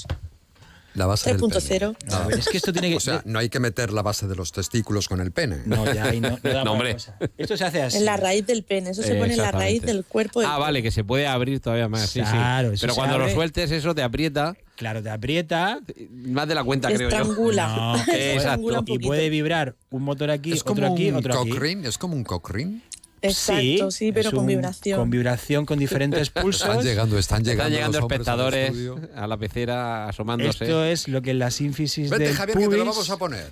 La base del 3.0. pene. A ver, es que esto tiene que... O sea, no hay que meter la base de los testículos con el pene. No, ya ahí no, no No, hombre. cosa. Esto se hace así. En la raíz del pene, eso se pone en la raíz del cuerpo del Ah, vale, que se puede abrir todavía más. sí, sí. Claro, eso Pero cuando lo sueltes, eso te aprieta. Claro, te aprieta. Más de la cuenta, creo yo. Estrangula. No, Estrangula un y puede vibrar un motor aquí, Es otro como aquí, un otro aquí. cock ring, es como un cock ring. Exacto, sí, pero es con un- vibración. Con vibración, con diferentes pulsos. Están llegando, están llegando, Están llegando los espectadores a la pecera asomándose. Esto es lo que en la sínfisis Vete, del Javier, que te lo pubis, vamos a poner.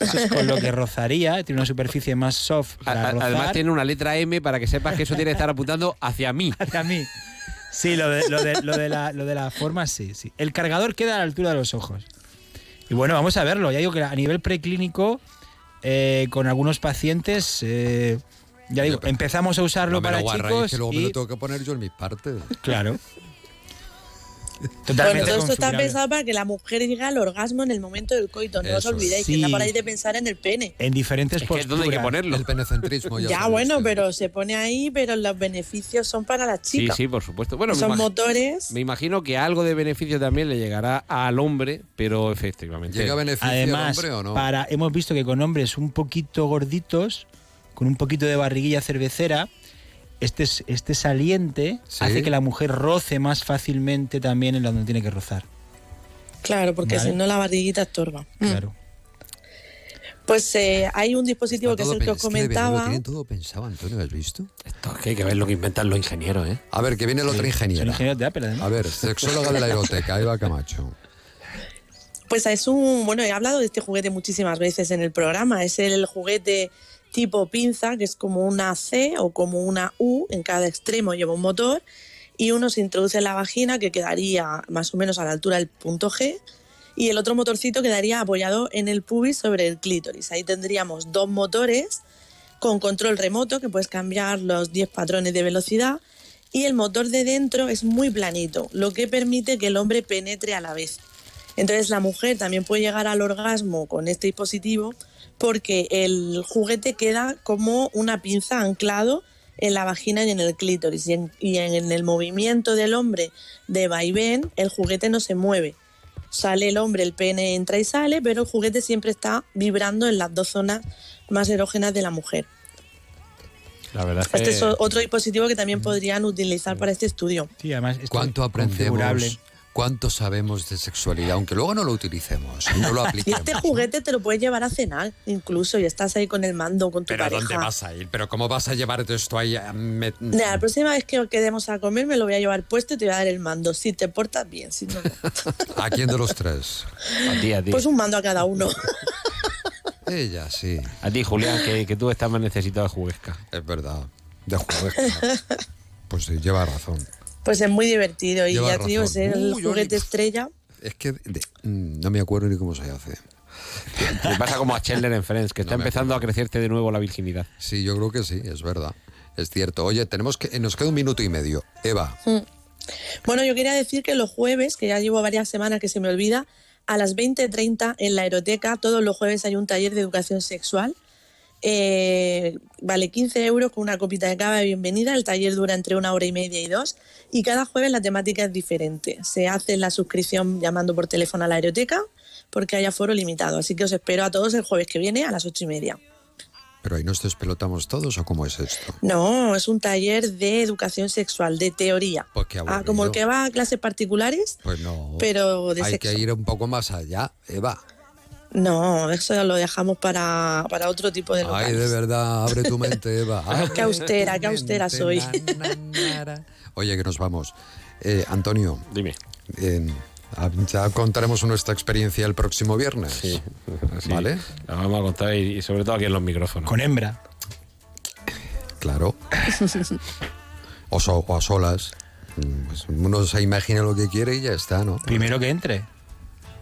eso es con lo que rozaría, tiene una superficie más soft A- para a- rozar. Además tiene una letra M para que sepas que eso tiene que estar apuntando hacia mí. Hacia mí. Sí, lo de, lo, de, lo, de la, lo de la forma, sí, sí. El cargador queda a la altura de los ojos. Y bueno, vamos a verlo. Ya digo que a nivel preclínico, eh, con algunos pacientes, eh, ya digo, empezamos a usarlo No me para chicos. que luego me y- lo tengo que poner yo en mis partes. Claro. Bueno, Totalmente todo esto está pensado para que la mujer llegue al orgasmo en el momento del coito. No os Eso es. olvidéis, Sí. que no paráis de pensar en el pene. En diferentes Es que es donde hay que posturas. ponerlo. El penecentrismo ya Ya, bueno, pero se pone ahí, pero los beneficios son para la Sí, chica. sí, por supuesto. Bueno, me, Son motores. me imagino que algo de beneficio también le llegará al hombre, pero efectivamente. ¿Llega beneficio Además, al hombre o no? para, hemos visto que con hombres un poquito gorditos, con un poquito de barriguilla cervecera, este, este saliente Sí. hace que la mujer roce más fácilmente también en donde tiene que rozar. Claro, porque Vale. si no la barriguita estorba. Mm. Claro. Pues eh, hay un dispositivo Está que es el que os que comentaba. Tienen todo pensado, Antonio, ¿has visto? Esto es que hay que ver lo que inventan los ingenieros, ¿eh? A ver, que viene la otra Son ingeniera. ingenieros de Apple, además. A ver, sexóloga de la eroteca, Eva Camacho. Pues es un, bueno, he hablado de este juguete muchísimas veces en el programa. Es el juguete tipo pinza, que es como una C o como una U, en cada extremo lleva un motor y uno se introduce en la vagina que quedaría más o menos a la altura del punto G y el otro motorcito quedaría apoyado en el pubis sobre el clítoris. Ahí tendríamos dos motores con control remoto que puedes cambiar los 10 patrones de velocidad y el motor de dentro es muy planito, lo que permite que el hombre penetre a la vez. Entonces la mujer también puede llegar al orgasmo con este dispositivo porque el juguete queda como una pinza anclado en la vagina y en el clítoris y en, y en el movimiento del hombre de vaivén el juguete no se mueve. Sale el hombre, el pene entra y sale, pero el juguete siempre está vibrando en las dos zonas más erógenas de la mujer. La verdad es que... Este es otro dispositivo que también podrían utilizar para este estudio. Sí, además esto ¿Cuánto aprendemos? ¿Cuánto sabemos de sexualidad? Aunque luego no lo utilicemos, no lo Y apliquemos. este juguete te lo puedes llevar a cenar, incluso, y estás ahí con el mando, con tu ¿Pero pareja. dónde vas a ir? ¿Pero cómo vas a llevarte esto ahí? a me- Nah, la próxima vez que quedemos a comer me lo voy a llevar puesto y te voy a dar el mando. Si te portas bien, si no, no. ¿A quién de los tres? A ti, a ti. Pues un mando a cada uno. Ella, sí. A ti, Julián, que, que tú estás más necesitado de juguesca. Es verdad. De juguesca. Pues sí, lleva razón. Pues es muy divertido y Lleva ya te digo, es el Uy, juguete estrella. Es que de- mm, no me acuerdo ni cómo se hace. Me pasa como a Chandler en Friends, que está me empezando a crecerte de nuevo la virginidad. Sí, yo creo que sí, es verdad. Es cierto. Oye, tenemos que nos queda un minuto y medio. Eva, Mm. Bueno, yo quería decir que los jueves, que ya llevo varias semanas que se me olvida, a las 20.30 en la Aeroteca, todos los jueves hay un taller de educación sexual. Eh, vale 15 euros con una copita de cava de bienvenida. El taller dura entre una hora y media y dos. Y cada jueves la temática es diferente. Se hace la suscripción llamando por teléfono a la Aeroteca porque hay aforo limitado. Así que os espero a todos el jueves que viene a las ocho y media. pero ahí nos despelotamos todos o cómo es esto? No, es un taller de educación sexual, de teoría. Pues qué Ah, como el que va a clases particulares, Pues no. pero de Hay sexo. que ir un poco más allá, Eva. No, eso lo dejamos para, para otro tipo de Ay, locales. de verdad, abre tu mente, Eva. Qué austera, qué austera soy. Oye, que nos vamos. Eh, Antonio. Dime. ya contaremos nuestra experiencia el próximo viernes. Sí, ¿Vale? La vamos a contar y, y sobre todo aquí en los micrófonos. Con hembra. Claro. O, so- o a solas. Pues uno se imagina lo que quiere y ya está, ¿no? Primero que entre.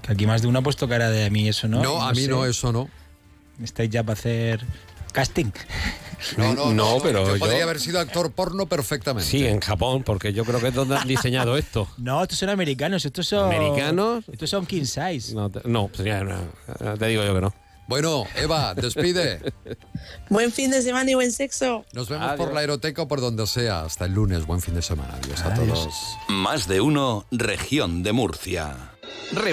Que aquí más de uno ha puesto cara de a mí eso, ¿no? No, a mí sé. no, eso no. Estáis ya para hacer casting. No, no, No, pero yo yo- podría haber sido actor porno perfectamente. Sí, en Japón, porque yo creo que es donde han diseñado esto. No, estos son americanos, estos son. ¿Americanos? Estos son king size. No, te, no, pues ya, no, te digo yo que no. Bueno, Eva, despide. Buen fin de semana y buen sexo. Nos vemos Adiós. por la aeroteca o por donde sea. Hasta el lunes. Buen fin de semana. Adiós a Adiós. todos. Más de uno, región de Murcia.